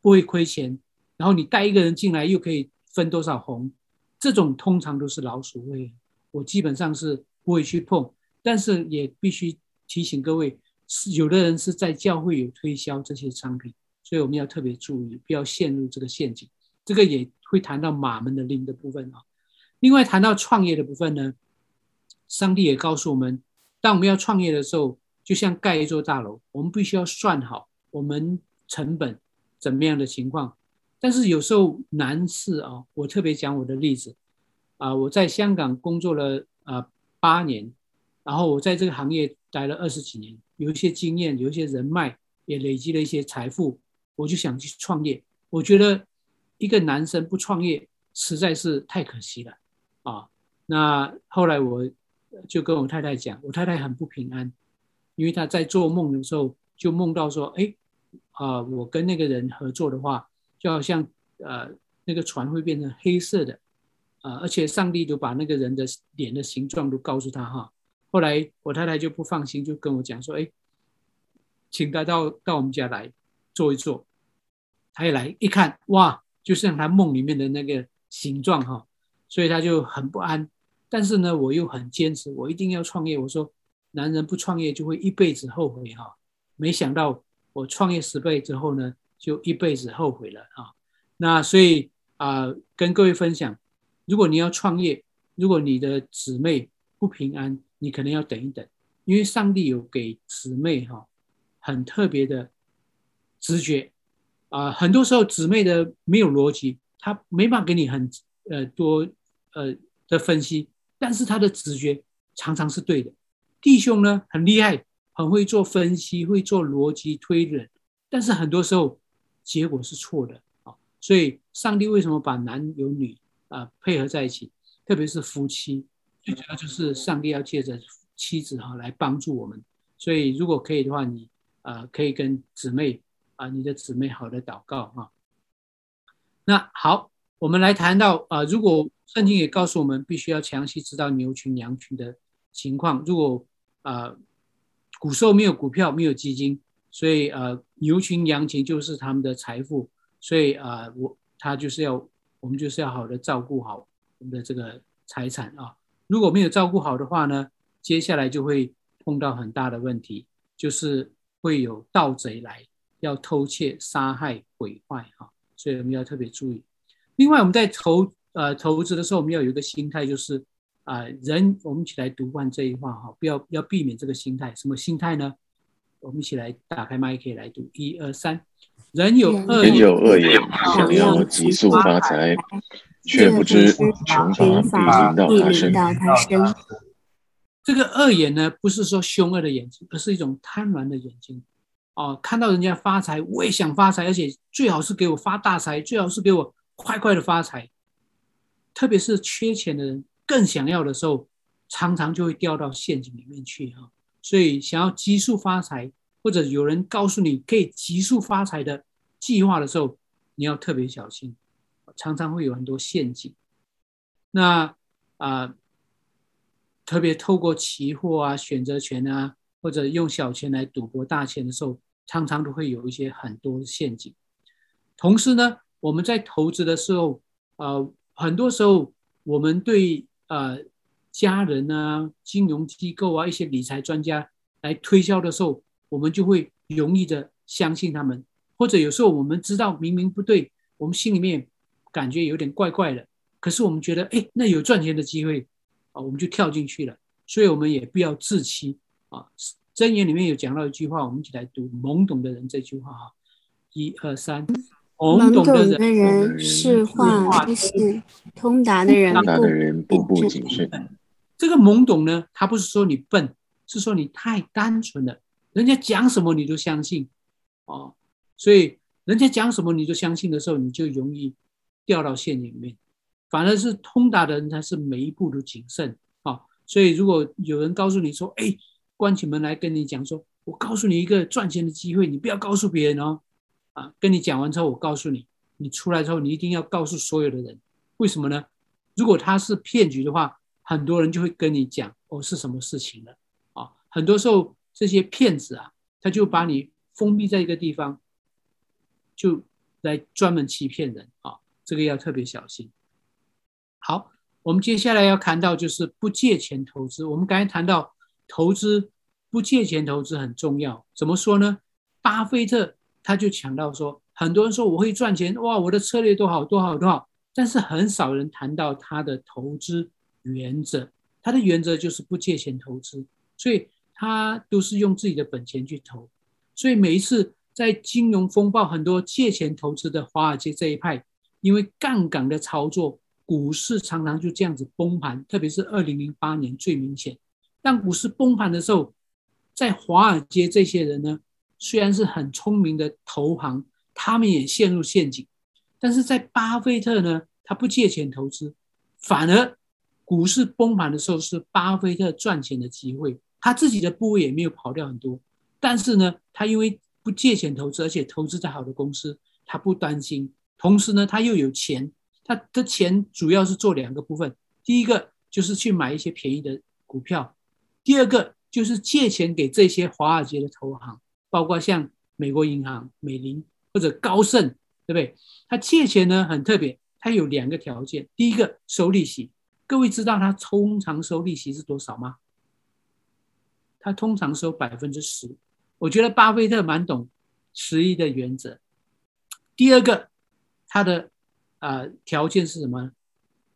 不会亏钱，然后你带一个人进来又可以分多少红，这种通常都是老鼠会，我基本上是不会去碰，但是也必须提醒各位，是有的人是在教会有推销这些商品，所以我们要特别注意，不要陷入这个陷阱。这个也会谈到马门的灵的部分啊。另外谈到创业的部分呢，上帝也告诉我们，当我们要创业的时候，就像盖一座大楼，我们必须要算好我们成本怎么样的情况。但是有时候难是啊，我特别讲我的例子啊，我在香港工作了啊八年，然后我在这个行业待了二十几年，有一些经验，有一些人脉，也累积了一些财富，我就想去创业。我觉得。一个男生不创业实在是太可惜了啊！那后来我就跟我太太讲，我太太很不平安，因为她在做梦的时候就梦到说：“哎，啊，我跟那个人合作的话，就好像呃那个船会变成黑色的啊，而且上帝就把那个人的脸的形状都告诉他哈。”后来我太太就不放心，就跟我讲说：“哎，请他到到我们家来坐一坐。”他一来一看，哇！就像他梦里面的那个形状哈，所以他就很不安。但是呢，我又很坚持，我一定要创业。我说，男人不创业就会一辈子后悔哈。没想到我创业失败之后呢，就一辈子后悔了啊。那所以啊、跟各位分享，如果你要创业，如果你的姊妹不平安，你可能要等一等，因为上帝有给姊妹哈很特别的直觉。啊、很多时候姊妹的没有逻辑，他没办法给你很呃多呃的分析，但是他的直觉常常是对的。弟兄呢很厉害，很会做分析，会做逻辑推论，但是很多时候结果是错的啊。所以上帝为什么把男有女啊、配合在一起，特别是夫妻最主要就是上帝要借着妻子哈来帮助我们，所以如果可以的话，你呃可以跟姊妹啊、你的姊妹好的祷告哈。那好，我们来谈到啊、如果圣经也告诉我们，必须要详细知道牛群羊群的情况。如果啊、呃，古时候没有股票，没有基金，所以呃，牛群羊群就是他们的财富，所以、呃，我他就是要我们就是要好的照顾好我们的这个财产啊。如果没有照顾好的话呢，接下来就会碰到很大的问题，就是会有盗贼来要偷窃、杀害、毁坏哈，所以我们要特别注意。另外，我们在投呃投资的时候，我们要有一个心态，就是啊、人我们一起来读完这一话哈，不要要避免这个心态。什么心态呢？我们一起来打开麦可以来读，一二三，人有恶人有恶言，想要急速发财。却不知穷乏必临到他身。这个恶眼呢，不是说凶恶的眼睛，而是一种贪婪的眼睛。哦，看到人家发财，我也想发财，而且最好是给我发大财，最好是给我快快的发财。特别是缺钱的人，更想要的时候，常常就会掉到陷阱里面去哈。所以，想要急速发财，或者有人告诉你可以急速发财的计划的时候，你要特别小心。常常会有很多陷阱，那啊、特别透过期货啊、选择权啊，或者用小钱来赌博大钱的时候，常常都会有一些很多陷阱。同时呢，我们在投资的时候，呃，很多时候我们对呃家人啊、金融机构啊、一些理财专家来推销的时候，我们就会容易的相信他们，或者有时候我们知道明明不对，我们心里面。感觉有点怪怪的，可是我们觉得，哎，那有赚钱的机会啊，我们就跳进去了。所以我们也不要自欺啊。箴言里面有讲到一句话，我们一起来读“懵懂的人”这句话哈。一二三，懵懂的人是话不是，通达的人步步谨慎。这个懵懂呢，他不是说你笨，是说你太单纯了。人家讲什么你都相信哦，所以人家讲什么你都相信的时候，你就容易。掉到陷阱里面，反而是通达的人才是每一步都谨慎啊。所以如果有人告诉你说：“哎，关起门来跟你讲说，我告诉你一个赚钱的机会，你不要告诉别人哦。”啊，跟你讲完之后，我告诉你，你出来之后，你一定要告诉所有的人。为什么呢？如果他是骗局的话，很多人就会跟你讲哦，是什么事情了啊？很多时候这些骗子啊，他就把你封闭在一个地方，就来专门欺骗人啊。这个要特别小心。好，我们接下来要谈到就是不借钱投资。我们刚才谈到投资不借钱投资很重要，怎么说呢？巴菲特他就强调说，很多人说我会赚钱，哇，我的策略多好多好多好，但是很少人谈到他的投资原则。他的原则就是不借钱投资，所以他都是用自己的本钱去投。所以每一次在金融风暴，很多借钱投资的华尔街这一派。因为杠杆的操作，股市常常就这样子崩盘，特别是二零零八年最明显。当股市崩盘的时候，在华尔街这些人呢，虽然是很聪明的投行，他们也陷入陷阱。但是在巴菲特呢，他不借钱投资，反而股市崩盘的时候是巴菲特赚钱的机会，他自己的部位也没有跑掉很多。但是呢，他因为不借钱投资，而且投资在好的公司，他不担心。同时呢，他又有钱，他的钱主要是做两个部分。第一个就是去买一些便宜的股票，第二个就是借钱给这些华尔街的投行，包括像美国银行、美林或者高盛，对不对？他借钱呢很特别，他有两个条件。第一个收利息，各位知道他通常收利息是多少吗？他通常收百分之十。我觉得巴菲特蛮懂十一的原则。第二个。他的啊、呃、条件是什么？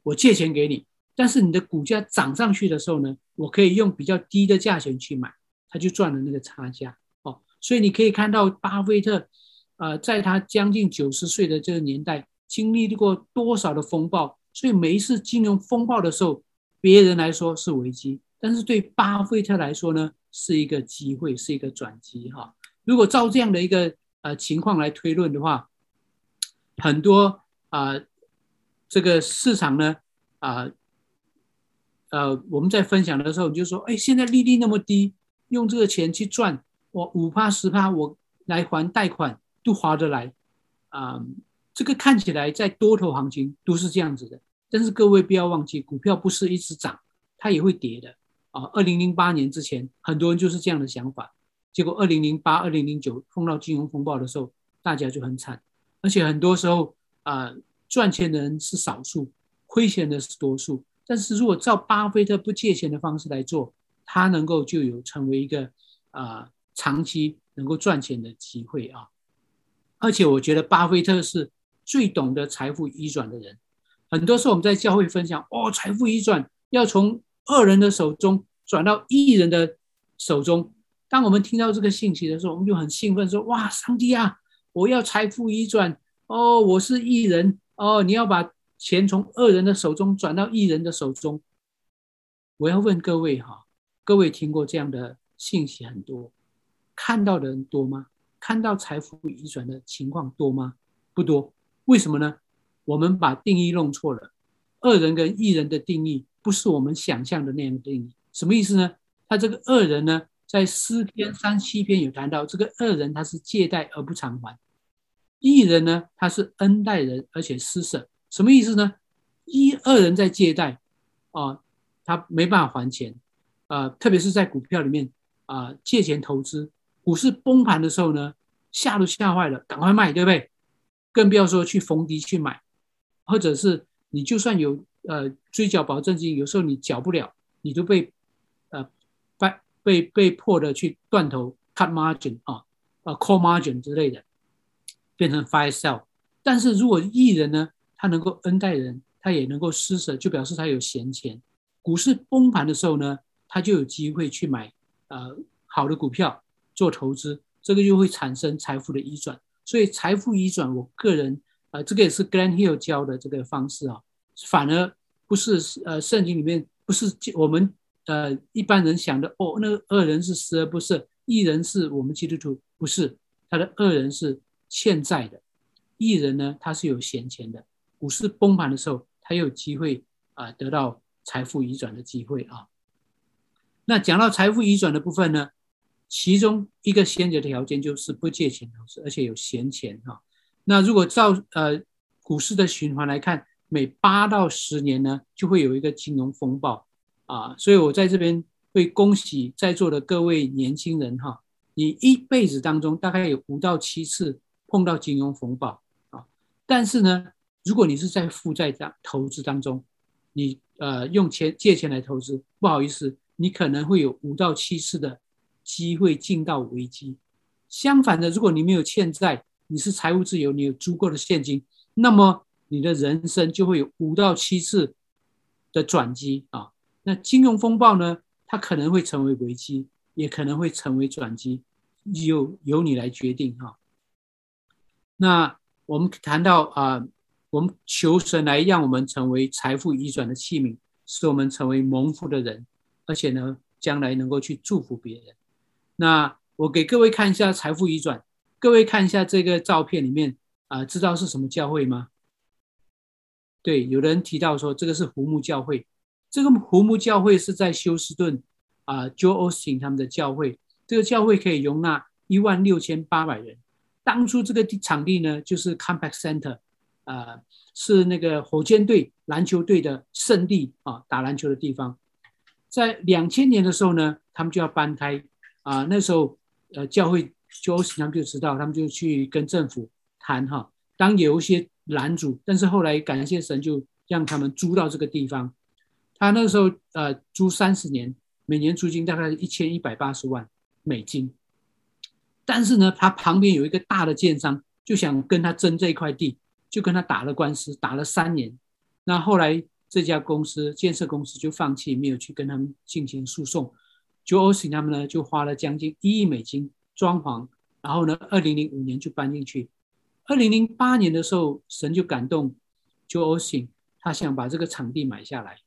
我借钱给你，但是你的股价涨上去的时候呢，我可以用比较低的价钱去买，他就赚了那个差价哦。所以你可以看到巴菲特啊、呃，在他将近九十岁的这个年代，经历过多少的风暴。所以每一次金融风暴的时候，别人来说是危机，但是对巴菲特来说呢，是一个机会，是一个转机哈。如果照这样的一个呃情况来推论的话。很多啊、呃，这个市场呢啊、呃，我们在分享的时候你就说，哎，现在利率那么低，用这个钱去赚，我五趴十趴，我来还贷款都划得来，啊、这个看起来在多头行情都是这样子的。但是各位不要忘记，股票不是一直涨，它也会跌的啊。二零零八年之前，很多人就是这样的想法，结果二零零八、二零零九碰到金融风暴的时候，大家就很惨，而且很多时候啊、赚钱的人是少数，亏钱的是多数。但是如果照巴菲特不借钱的方式来做，他能够就有成为一个啊、长期能够赚钱的机会啊。而且我觉得巴菲特是最懂得财富移转的人。很多时候我们在教会分享，哦，财富移转要从恶人的手中转到一人的手中。当我们听到这个信息的时候，我们就很兴奋，说：哇，上帝啊，我要财富移转哦，我是艺人哦，你要把。钱从恶人的手中转到义人的手中，我要问各位哈，各位听过这样的信息很多，看到的人多吗？看到财富移转的情况多吗？不多。为什么呢？我们把定义弄错了。恶人跟义人的定义不是我们想象的那样的定义。什么意思呢？他这个恶人呢，在诗篇三七篇有谈到，这个恶人他是借贷而不偿还，义人呢，他是恩待人而且施舍。什么意思呢？一恶人在借贷，啊、他没办法还钱，啊、呃，特别是在股票里面啊、借钱投资，股市崩盘的时候呢，吓都吓坏了，赶快卖，对不对？更不要说去逢低去买，或者是你就算有呃追缴保证金，有时候你缴不了，你都被呃被被被迫的去断头 cut margin 啊，呃 call margin 之类的，变成 fire sale。但是如果艺人呢？他能够恩待人，他也能够施舍，就表示他有闲钱。股市崩盘的时候呢，他就有机会去买呃好的股票做投资，这个就会产生财富的移转。所以财富移转，我个人呃这个也是 Glenn Hill 教的这个方式啊，反而不是呃圣经里面不是我们呃一般人想的哦，那个恶人是十恶不赦，义人是我们基督徒，不是，他的恶人是欠债的，义人呢他是有闲钱的。股市崩盘的时候，他有机会啊得到财富移转的机会啊。那讲到财富移转的部分呢，其中一个先决条件就是不借钱投资，而且有闲钱哈。那如果照呃股市的循环来看，每八到十年呢就会有一个金融风暴啊。所以我在这边会恭喜在座的各位年轻人哈，你一辈子当中大概有五到七次碰到金融风暴啊，但是呢。如果你是在负债当投资当中，你呃用钱借钱来投资，不好意思，你可能会有五到七次的机会进到危机。相反的，如果你没有欠债，你是财务自由，你有足够的现金，那么你的人生就会有五到七次的转机啊。那金融风暴呢，它可能会成为危机，也可能会成为转机，由由你来决定哈。那我们谈到啊。我们求神来让我们成为财富移转的器皿，使我们成为蒙福的人，而且呢，将来能够去祝福别人。那我给各位看一下财富移转，各位看一下这个照片里面啊、知道是什么教会吗？对，有人提到说这个是湖木教会，这个湖木教会是在休斯顿啊，Joel Osteen 他们的教会，这个教会可以容纳一万六千八百人。当初这个场地呢，就是 Compaq Center。呃，是那个火箭队篮球队的圣地啊，打篮球的地方。在两千年的时候呢，他们就要搬开啊。那时候，呃，教会就他们就知道，他们就去跟政府谈哈。当有一些拦阻，但是后来感谢神，就让他们租到这个地方。他那时候呃租三十年，每年租金大概一千一百八十万美金。但是呢，他旁边有一个大的建商，就想跟他争这一块地。就跟他打了官司，打了三年。那后来这家公司建设公司就放弃，没有去跟他们进行诉讼。Joe Osteen 他们呢，就花了将近一亿美金装潢，然后呢，二零零五年就搬进去。二零零八年的时候，神就感动 Joe Osteen，他想把这个场地买下来。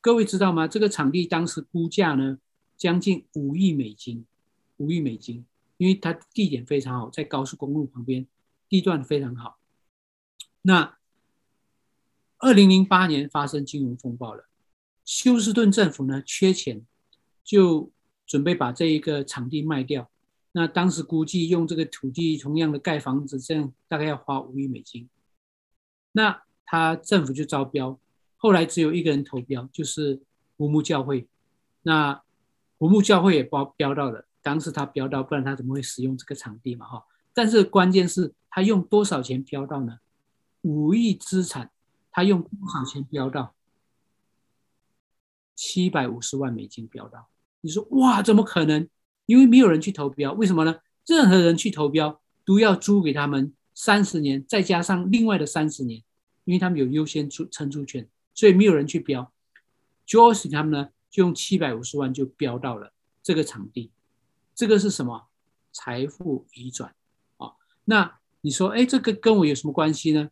各位知道吗？这个场地当时估价呢，将近五亿美金，五亿美金，因为它地点非常好，在高速公路旁边，地段非常好。那二零零八年发生金融风暴了，休斯顿政府呢缺钱，就准备把这一个场地卖掉。那当时估计用这个土地同样的盖房子，这样大概要花五亿美金。那他政府就招标，后来只有一个人投标，就是湖木教会。那湖木教会也包标到了，当时他标到，不然他怎么会使用这个场地嘛？哈。但是关键是他用多少钱标到呢？五亿资产，他用多少钱标到？七百五十万美金标到。你说哇，怎么可能？因为没有人去投标，为什么呢？任何人去投标都要租给他们三十年，再加上另外的三十年，因为他们有优先出承租权，所以没有人去标。JOSE 他们呢，就用七百五十万就标到了这个场地。这个是什么？财富移转啊？那你说，哎，这个跟我有什么关系呢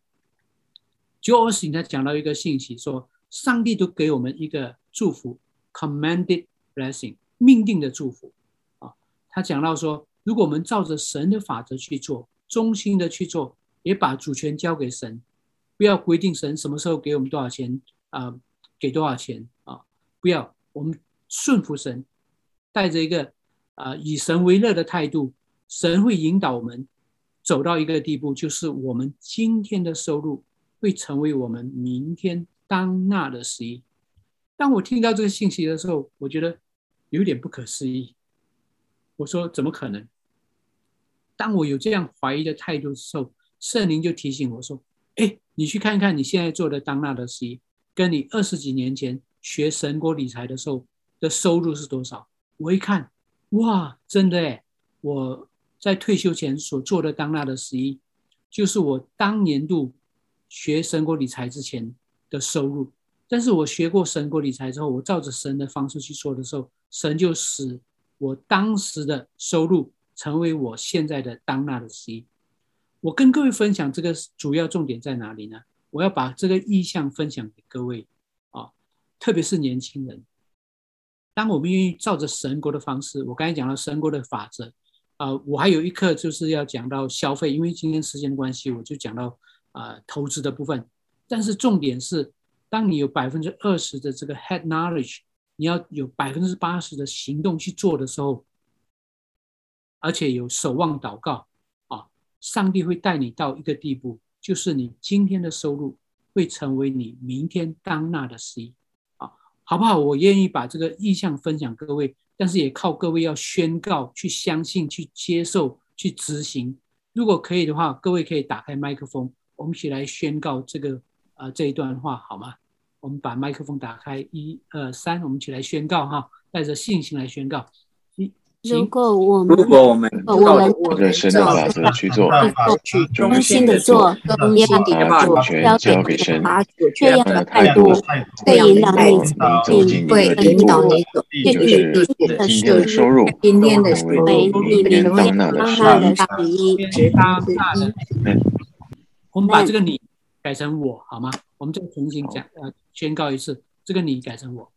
JOSE 他讲到一个信息，说上帝都给我们一个祝福，commanded blessing，命定的祝福啊。他讲到说，如果我们照着神的法则去做，忠心的去做，也把主权交给神，不要规定神什么时候给我们多少钱啊、给多少钱啊，不要，我们顺服神，带着一个啊、以神为乐的态度，神会引导我们走到一个地步，就是我们今天的收入会成为我们明天当纳的十一。当我听到这个信息的时候，我觉得有点不可思议。我说怎么可能？当我有这样怀疑的态度的时候，圣灵就提醒我说：“哎，你去看看你现在做的当纳的十一，跟你二十几年前学神国理财的时候的收入是多少？”我一看，哇，真的哎！我在退休前所做的当纳的十一，就是我当年度学神国理财之前的收入。但是我学过神国理财之后，我照着神的方式去做的时候，神就使。我当时的收入成为我现在的当纳的十一。我跟各位分享这个主要重点在哪里呢？我要把这个意向分享给各位啊，特别是年轻人。当我们愿意照着神国的方式，我刚才讲到神国的法则啊，我还有一课就是要讲到消费，因为今天时间关系，我就讲到啊投资的部分。但是重点是，当你有百分之二十的这个 head knowledge。你要有百分之八十的行动去做的时候，而且有守望祷告啊，上帝会带你到一个地步，就是你今天的收入会成为你明天当纳的十一啊，好不好？我愿意把这个意向分享各位，但是也靠各位要宣告、去相信、去接受、去执行。如果可以的话，各位可以打开麦克风，我们一起来宣告这个呃这一段话，好吗？我们把麦克风打开，一二三，我们一起来宣告哈，带着信心来宣告。如果我们如果我们我们我们神的法则去做，忠心的做，忠心的做，交给神，这样的态度会引导你走进，会引导你走进今天的收入，今天的收入，明天当纳的十一，直到十一。我们把这个你改成我，好吗？我们再重新讲，呃。宣告一次，这个你改成我。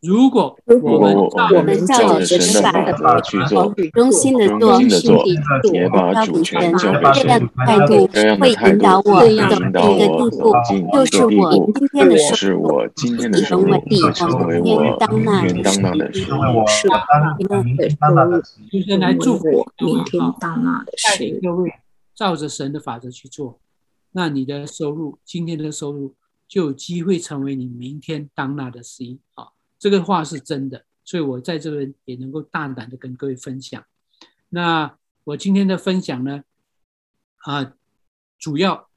如果我们我们照着神的法去做，忠心的做，也把主权交给神，这样的态度会引导我走一个地步，就是我今天的收入，今天的收入成为我当那的收入，是当纳的收入，就是来祝福我明天当那的收入。各位照着神的法则去做，那你的收入，今天的收入。就有机会成为你明天当纳的十一啊！这个话是真的，所以我在这边也能够大胆的跟各位分享。那我今天的分享呢，啊，主要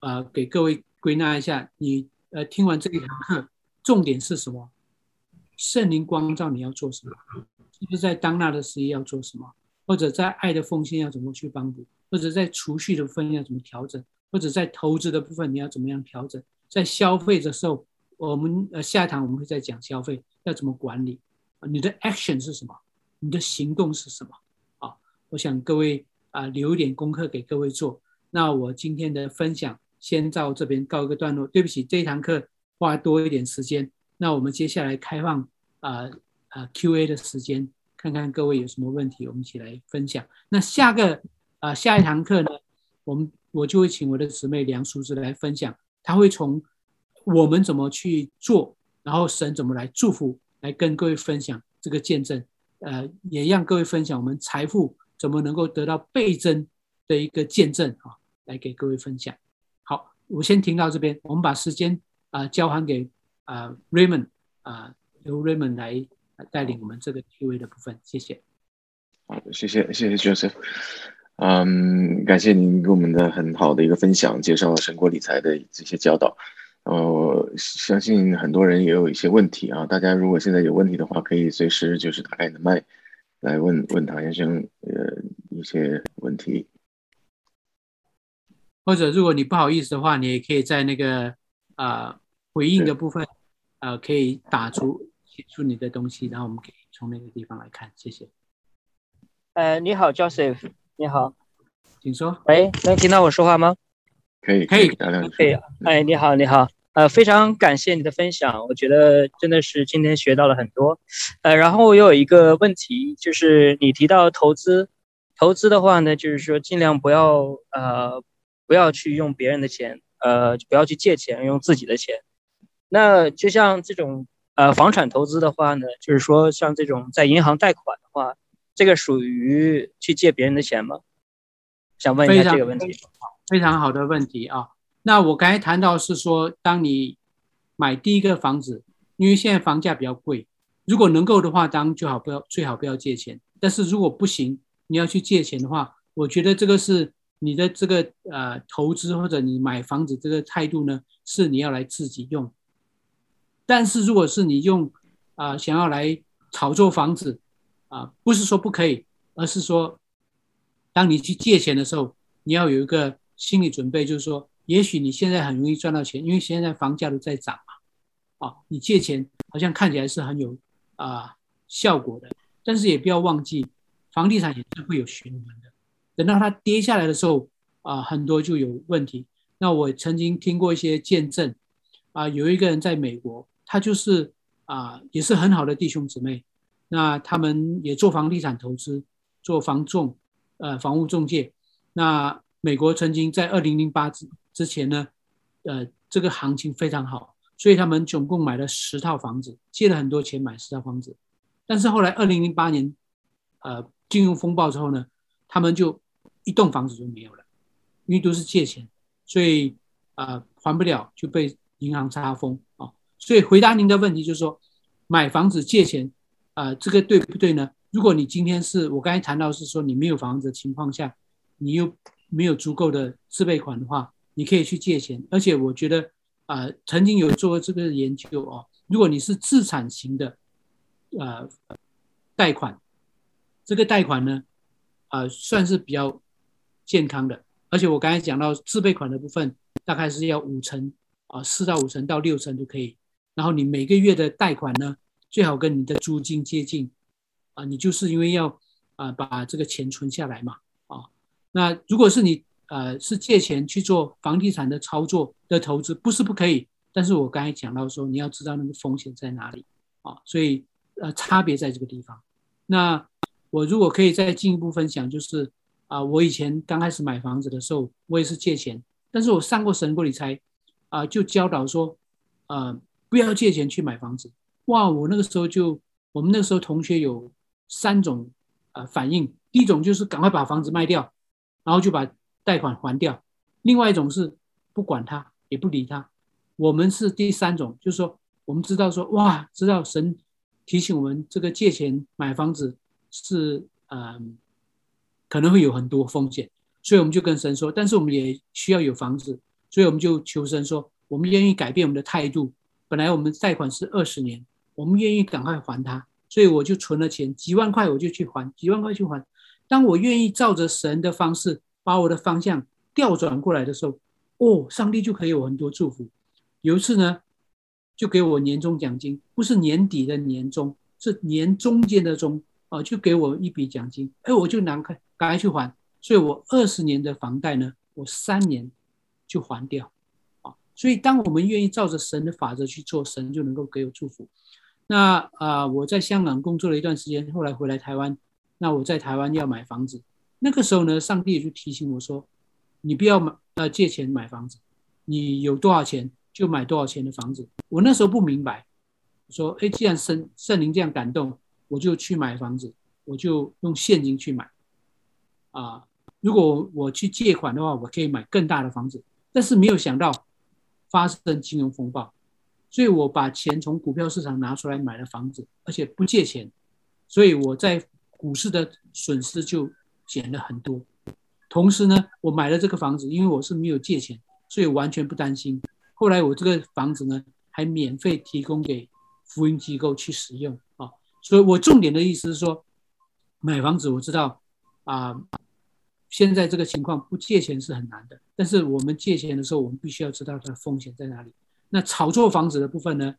啊给各位归纳一下，你呃听完这一堂课，重点是什么？圣灵光照你要做什么？是不是在当纳的事业要做什么？或者在爱的奉献要怎么去帮助？或者在储蓄的分要怎么调整？或者在投资的部分你要怎么样调整？在消费的时候，我们呃下一堂我们会再讲消费要怎么管理，你的 action 是什么？你的行动是什么？啊，我想各位啊留一点功课给各位做。那我今天的分享先到这边告一个段落。对不起，这一堂课花多一点时间。那我们接下来开放啊啊 Q&A 的时间，看看各位有什么问题，我们一起来分享。那下个啊下一堂课呢，我们我就会请我的姊妹梁淑芝来分享。他会从我们怎么去做然后神怎么来祝福，来跟各位分享这个见证，呃，也让各位分享我们财富怎么能够得到倍增的一个见证啊，来给各位分享。好，我先停到这边，我们把时间啊、交还给啊、Raymond 啊、由 Raymond 来带领我们这个 Q&A 的部分，谢谢。好的，谢谢谢谢 Joseph，嗯，感谢您给我们的很好的一个分享，介绍了神国理财的这些教导。呃，相信很多人也有一些问题啊，大家如果现在有问题的话，可以随时就是打开你的麦来问问唐先生呃一些问题，或者如果你不好意思的话，你也可以在那个啊、呃、回应的部分啊、呃、可以打出写出你的东西，然后我们可以从那个地方来看，谢谢。呃，你好，Joseph，你好，请说。喂，能听到我说话吗？可以，可以，可以。哎，你好，你好。呃，非常感谢你的分享，我觉得真的是今天学到了很多。呃，然后我有一个问题，就是你提到投资，投资的话呢，就是说尽量不要呃不要去用别人的钱，呃，不要去借钱，用自己的钱。那就像这种呃房产投资的话呢，就是说像这种在银行贷款的话。这个属于去借别人的钱吗？想问一下这个问题。非常，好的问题啊！那我刚才谈到是说，当你买第一个房子，因为现在房价比较贵，如果能够的话，当然最好不要最好不要借钱。但是如果不行，你要去借钱的话，我觉得这个是你的这个呃投资或者你买房子这个态度呢，是你要来自己用。但是如果是你用啊、呃、想要来炒作房子。啊，不是说不可以，而是说，当你去借钱的时候，你要有一个心理准备，就是说，也许你现在很容易赚到钱，因为现在房价都在涨嘛。啊，你借钱好像看起来是很有啊效果的，但是也不要忘记，房地产也是会有循环的。等到它跌下来的时候，啊，很多就有问题。那我曾经听过一些见证，啊，有一个人在美国，他就是啊，也是很好的弟兄姊妹。那他们也做房地产投资，做房仲，呃，房屋中介。那美国曾经在二零零八之之前呢，呃，这个行情非常好，所以他们总共买了十套房子，借了很多钱买十套房子。但是后来二零零八年，呃，金融风暴之后呢，他们就一栋房子就没有了，因为都是借钱，所以呃还不了就被银行查封啊。所以回答您的问题就是说，买房子借钱。啊、这个对不对呢？如果你今天是我刚才谈到是说你没有房子的情况下，你又没有足够的自备款的话，你可以去借钱。而且我觉得啊、曾经有做过这个研究哦，如果你是自产型的呃贷款，这个贷款呢啊、算是比较健康的。而且我刚才讲到自备款的部分，大概是要五成啊，四到五成到六成就可以。然后你每个月的贷款呢，最好跟你的租金接近，啊，你就是因为要啊把这个钱存下来嘛，啊，那如果是你呃是借钱去做房地产的操作的投资，不是不可以，但是我刚才讲到说你要知道那个风险在哪里啊，所以呃差别在这个地方。那我如果可以再进一步分享，就是啊，我以前刚开始买房子的时候，我也是借钱，但是我上过神国理财啊，就教导说，呃，不要借钱去买房子。哇，我那个时候就，我们那个时候同学有三种呃反应，第一种就是赶快把房子卖掉，然后就把贷款还掉；另外一种是不管他，也不理他。我们是第三种，就是说我们知道说哇，知道神提醒我们这个借钱买房子是嗯、可能会有很多风险，所以我们就跟神说，但是我们也需要有房子，所以我们就求神说，我们愿意改变我们的态度。本来我们贷款是二十年。我们愿意赶快还他，所以我就存了钱，几万块我就去还，几万块去还。当我愿意照着神的方式把我的方向调转过来的时候，哦，上帝就可以有很多祝福。有一次呢，就给我年终奖金，不是年底的年终，是年中间的中，啊，就给我一笔奖金，哎，我就拿开，赶快去还。所以我二十年的房贷呢，我三年就还掉，啊，所以当我们愿意照着神的法则去做，神就能够给我祝福。那啊、我在香港工作了一段时间，后来回来台湾。那我在台湾要买房子，那个时候呢，上帝就提醒我说：“你不要买呃借钱买房子，你有多少钱就买多少钱的房子。”我那时候不明白，说，哎，既然圣圣灵这样感动，我就去买房子，我就用现金去买。啊，如果我去借款的话，我可以买更大的房子，但是没有想到发生金融风暴，所以我把钱从股票市场拿出来买了房子，而且不借钱，所以我在股市的损失就减了很多。同时呢，我买了这个房子，因为我是没有借钱，所以完全不担心。后来我这个房子呢，还免费提供给福音机构去使用啊。所以我重点的意思是说，买房子我知道啊，现在这个情况不借钱是很难的，但是我们借钱的时候，我们必须要知道它的风险在哪里。那炒作房子的部分呢，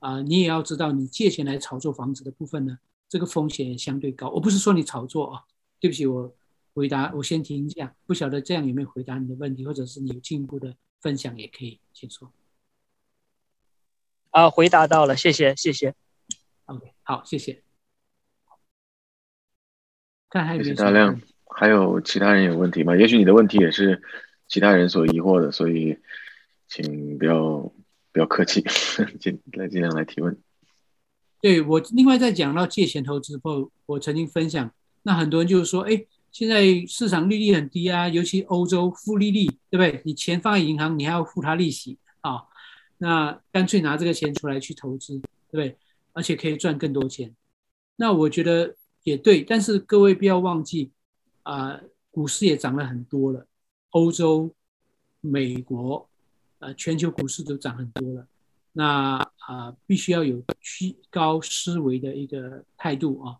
啊，你也要知道，你借钱来炒作房子的部分呢。这个风险也相对高，我不是说你炒作啊，对不起，我回答，我先停一下，不晓得这样有没有回答你的问题，或者是你有进一步的分享也可以，请说。啊，回答到了，谢谢，谢谢。OK，好，谢谢。看还有没有？谢谢大亮，还有其他人有问题吗？也许你的问题也是其他人所疑惑的，所以请不要不要客气，尽来尽量来提问。对，我另外再讲到借钱投资后，我曾经分享，那很多人就是说，哎，现在市场利率很低啊，尤其欧洲负利率，对不对？你钱放在银行，你还要付它利息啊，那干脆拿这个钱出来去投资，对不对？而且可以赚更多钱。那我觉得也对，但是各位不要忘记啊，股市也涨了很多了，欧洲、美国，呃，全球股市都涨很多了。那啊、必须要有居高思维的一个态度啊。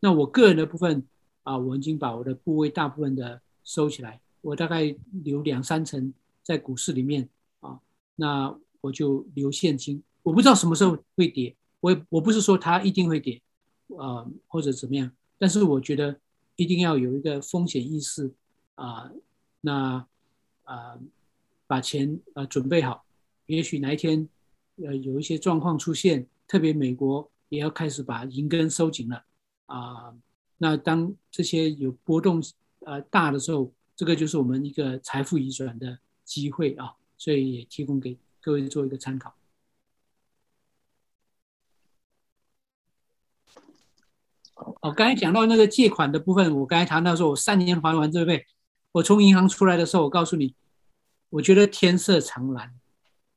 那我个人的部分啊，我已经把我的部位大部分的收起来，我大概留两三成在股市里面啊。那我就留现金，我不知道什么时候会跌，我也我不是说它一定会跌啊，或者怎么样，但是我觉得一定要有一个风险意识啊。那啊，把钱啊准备好，也许哪一天。呃，有一些状况出现，特别美国也要开始把银根收紧了啊。那当这些有波动呃大的时候，这个就是我们一个财富移转的机会啊，所以也提供给各位做一个参考。哦，刚才讲到那个借款的部分，我刚才谈到说我三年还完，对不对？我从银行出来的时候，我告诉你，我觉得天色常蓝，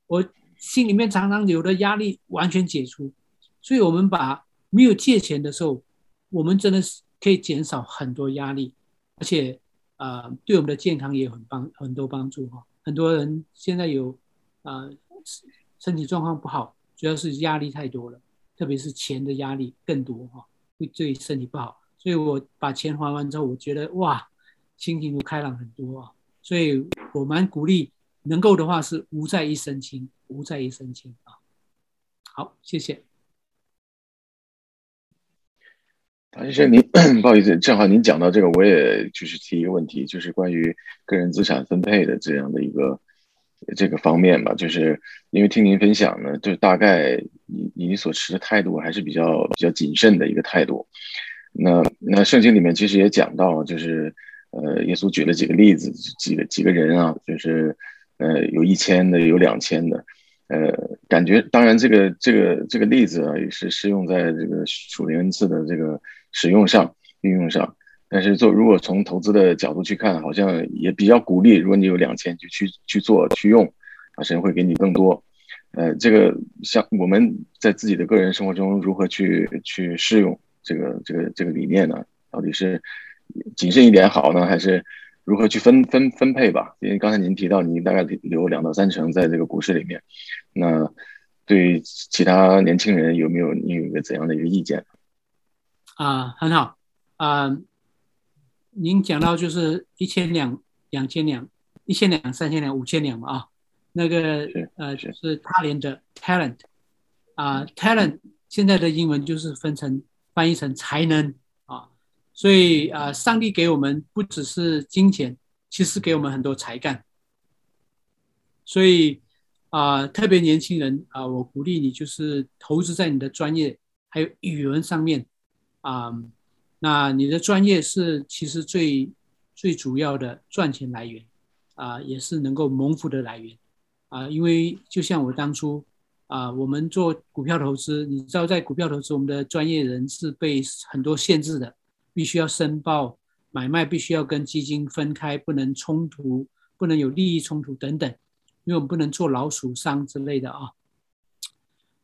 我。心里面常常有的压力完全解除，所以我们把没有借钱的时候，我们真的是可以减少很多压力，而且啊、呃，对我们的健康也很帮很多帮助哈。很多人现在有、呃、身体状况不好，主要是压力太多了，特别是钱的压力更多哈，会对身体不好。所以我把钱还完之后，我觉得哇，心情都开朗很多啊。所以我蛮鼓励，能够的话是无债一身轻。无债一身轻啊！好，谢谢。唐先生，您 (coughs) 不好意思，正好您讲到这个，我也就是提一个问题，就是关于个人资产分配的这样的一个这个方面吧。就是因为听您分享呢，就大概你你所持的态度还是比较比较谨慎的一个态度。那那圣经里面其实也讲到，就是呃，耶稣举了几个例子，几个几个人啊，就是呃，有一千的，有两千的。呃，感觉当然，这个这个这个例子啊，也是适用在这个属灵恩赐的这个使用上、运用上。但是做如果从投资的角度去看，好像也比较鼓励，如果你有两千，就去去做去用，啊，神会给你更多。呃，这个像我们在自己的个人生活中如何去去适用这个这个这个理念呢？到底是谨慎一点好呢，还是？如何去分分分配吧？因为刚才您提到，您大概留两到三成在这个股市里面。那对于其他年轻人，有没有你有一个怎样的一个意见？啊，很好啊。您讲到就是一千两、两千两、一千两、三千两、五千两嘛啊，那个呃就是他连的 talent 啊，talent 现在的英文就是分成翻译成才能。所以啊，上帝给我们不只是金钱，其实给我们很多才干。所以啊，特别年轻人啊，我鼓励你就是投资在你的专业还有语文上面啊。那你的专业是其实最最主要的赚钱来源啊，也是能够蒙福的来源啊。因为就像我当初啊、我们做股票投资，你知道在股票投资，我们的专业人是被很多限制的，必须要申报买卖，必须要跟基金分开，不能冲突，不能有利益冲突等等，因为我们不能做老鼠商之类的啊。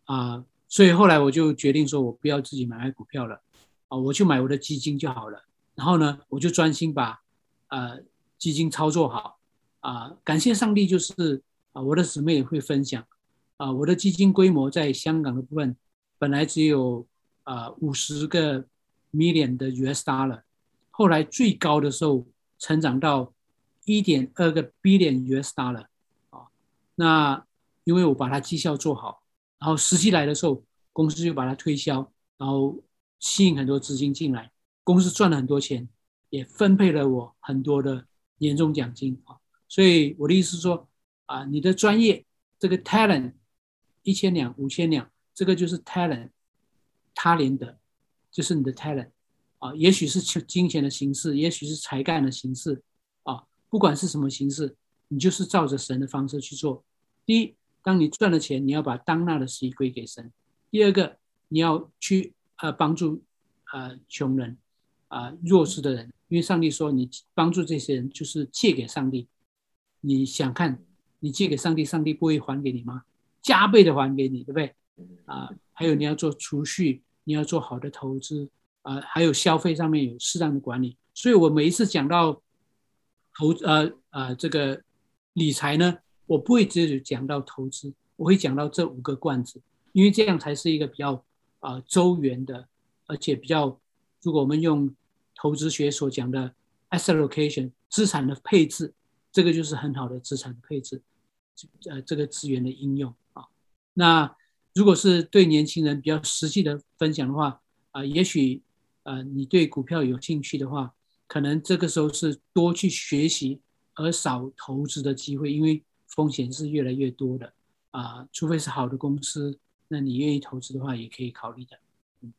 啊、所以后来我就决定说，我不要自己买卖股票了，啊，我就买我的基金就好了。然后呢，我就专心把呃基金操作好。啊，感谢上帝，就是啊，我的姊妹也会分享。啊，我的基金规模在香港的部分本来只有啊五十个 million 的 US dollar，后来最高的时候成长到一点二个 billion US dollar。啊，那因为我把它绩效做好，然后时机来的时候，公司就把它推销，然后吸引很多资金进来，公司赚了很多钱，也分配了我很多的年终奖金啊。所以我的意思是说，啊，你的专业这个 talent。一千两、五千两，这个就是 talent，他连的，就是你的 talent 啊，也许是金钱的形式，也许是才干的形式啊，不管是什么形式，你就是照着神的方式去做。第一，当你赚了钱，你要把当纳的十一归给神；第二个，你要去呃帮助呃穷人啊、呃、弱势的人，因为上帝说你帮助这些人就是借给上帝。你想看，你借给上帝，上帝不会还给你吗？加倍的还给你，对不对？啊，还有你要做储蓄，你要做好的投资啊，还有消费上面有适当的管理。所以我每一次讲到投呃呃这个理财呢，我不会只有讲到投资，我会讲到这五个罐子，因为这样才是一个比较啊、周圆的，而且比较，如果我们用投资学所讲的 asset allocation 资产的配置，这个就是很好的资产配置，呃这个资源的应用啊。那如果是对年轻人比较实际的分享的话，啊，也许，呃，你对股票有兴趣的话，可能这个时候是多去学习而少投资的机会，因为风险是越来越多的，啊，除非是好的公司，那你愿意投资的话，也可以考虑的。嗯，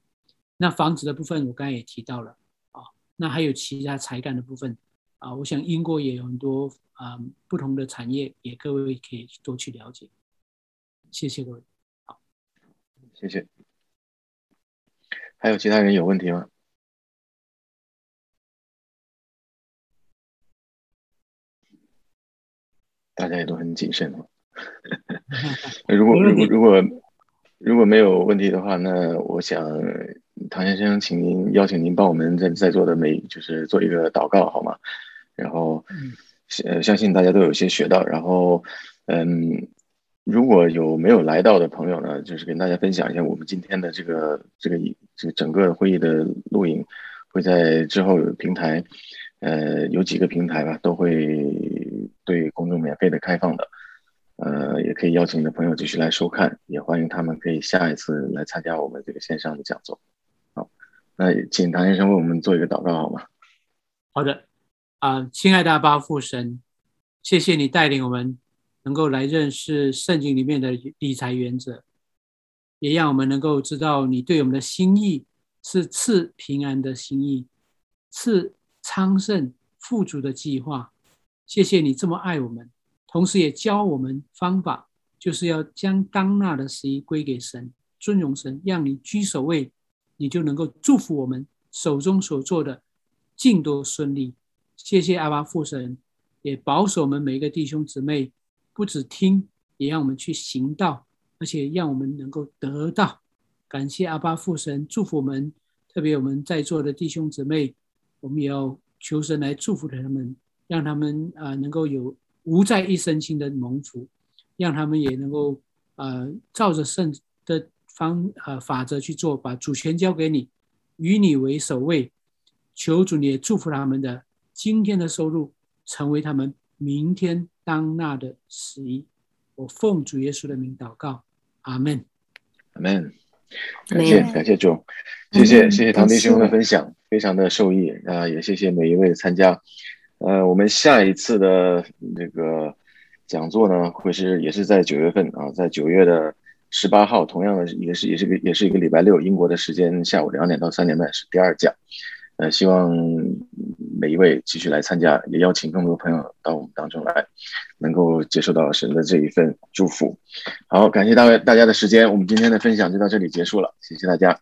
那房子的部分我刚才也提到了，啊，那还有其他才干的部分，啊，我想英国也有很多啊不同的产业，也各位可以多去了解。谢谢各位，谢谢。还有其他人有问题吗？大家也都很谨慎哦。(laughs) 如果如果如果如果没有问题的话，那我想唐先生，请您邀请您帮我们在在座的每就是做一个祷告好吗？然后，呃，相信大家都有些学到，然后，嗯。如果有没有来到的朋友呢，就是跟大家分享一下我们今天的这个这个这个整个会议的录影，会在之后有平台，呃，有几个平台吧，都会对公众免费的开放的，呃，也可以邀请你的朋友继续来收看，也欢迎他们可以下一次来参加我们这个线上的讲座。好，那请唐先生为我们做一个祷告好吗？好的，啊、亲爱的阿爸父神，谢谢你带领我们。能够来认识圣经里面的理财原则，也让我们能够知道你对我们的心意是赐平安的心意，赐昌盛富足的计划。谢谢你这么爱我们，同时也教我们方法，就是要将当纳的十一归给神，尊荣神，让你居首位，你就能够祝福我们手中所做的尽都顺利。谢谢阿爸父神，也保守我们每一个弟兄姊妹。不只听，也让我们去行道，而且让我们能够得到。感谢阿爸父神祝福我们，特别我们在座的弟兄姊妹，我们也要求神来祝福他们，让他们啊能够有无债一身轻的蒙福，让他们也能够呃照着圣的方呃法则去做，把主权交给你，与你为首位，求主你也祝福他们的今天的收入，成为他们明天。当纳的十一，我奉主耶稣的名祷告，阿门，阿门。感谢感谢主，谢谢谢谢唐弟兄的分享，非常的受益啊！也谢谢每一位的参加。呃，我们下一次的这个讲座呢，会是也是在九月份啊，在九月的十八号，同样的也是也是个也是一个礼拜六，英国的时间下午两点到三点半是第二讲。呃，希望每一位继续来参加，也邀请更多朋友到我们当中来，能够接受到神的这一份祝福。好，感谢大大家的时间，我们今天的分享就到这里结束了，谢谢大家。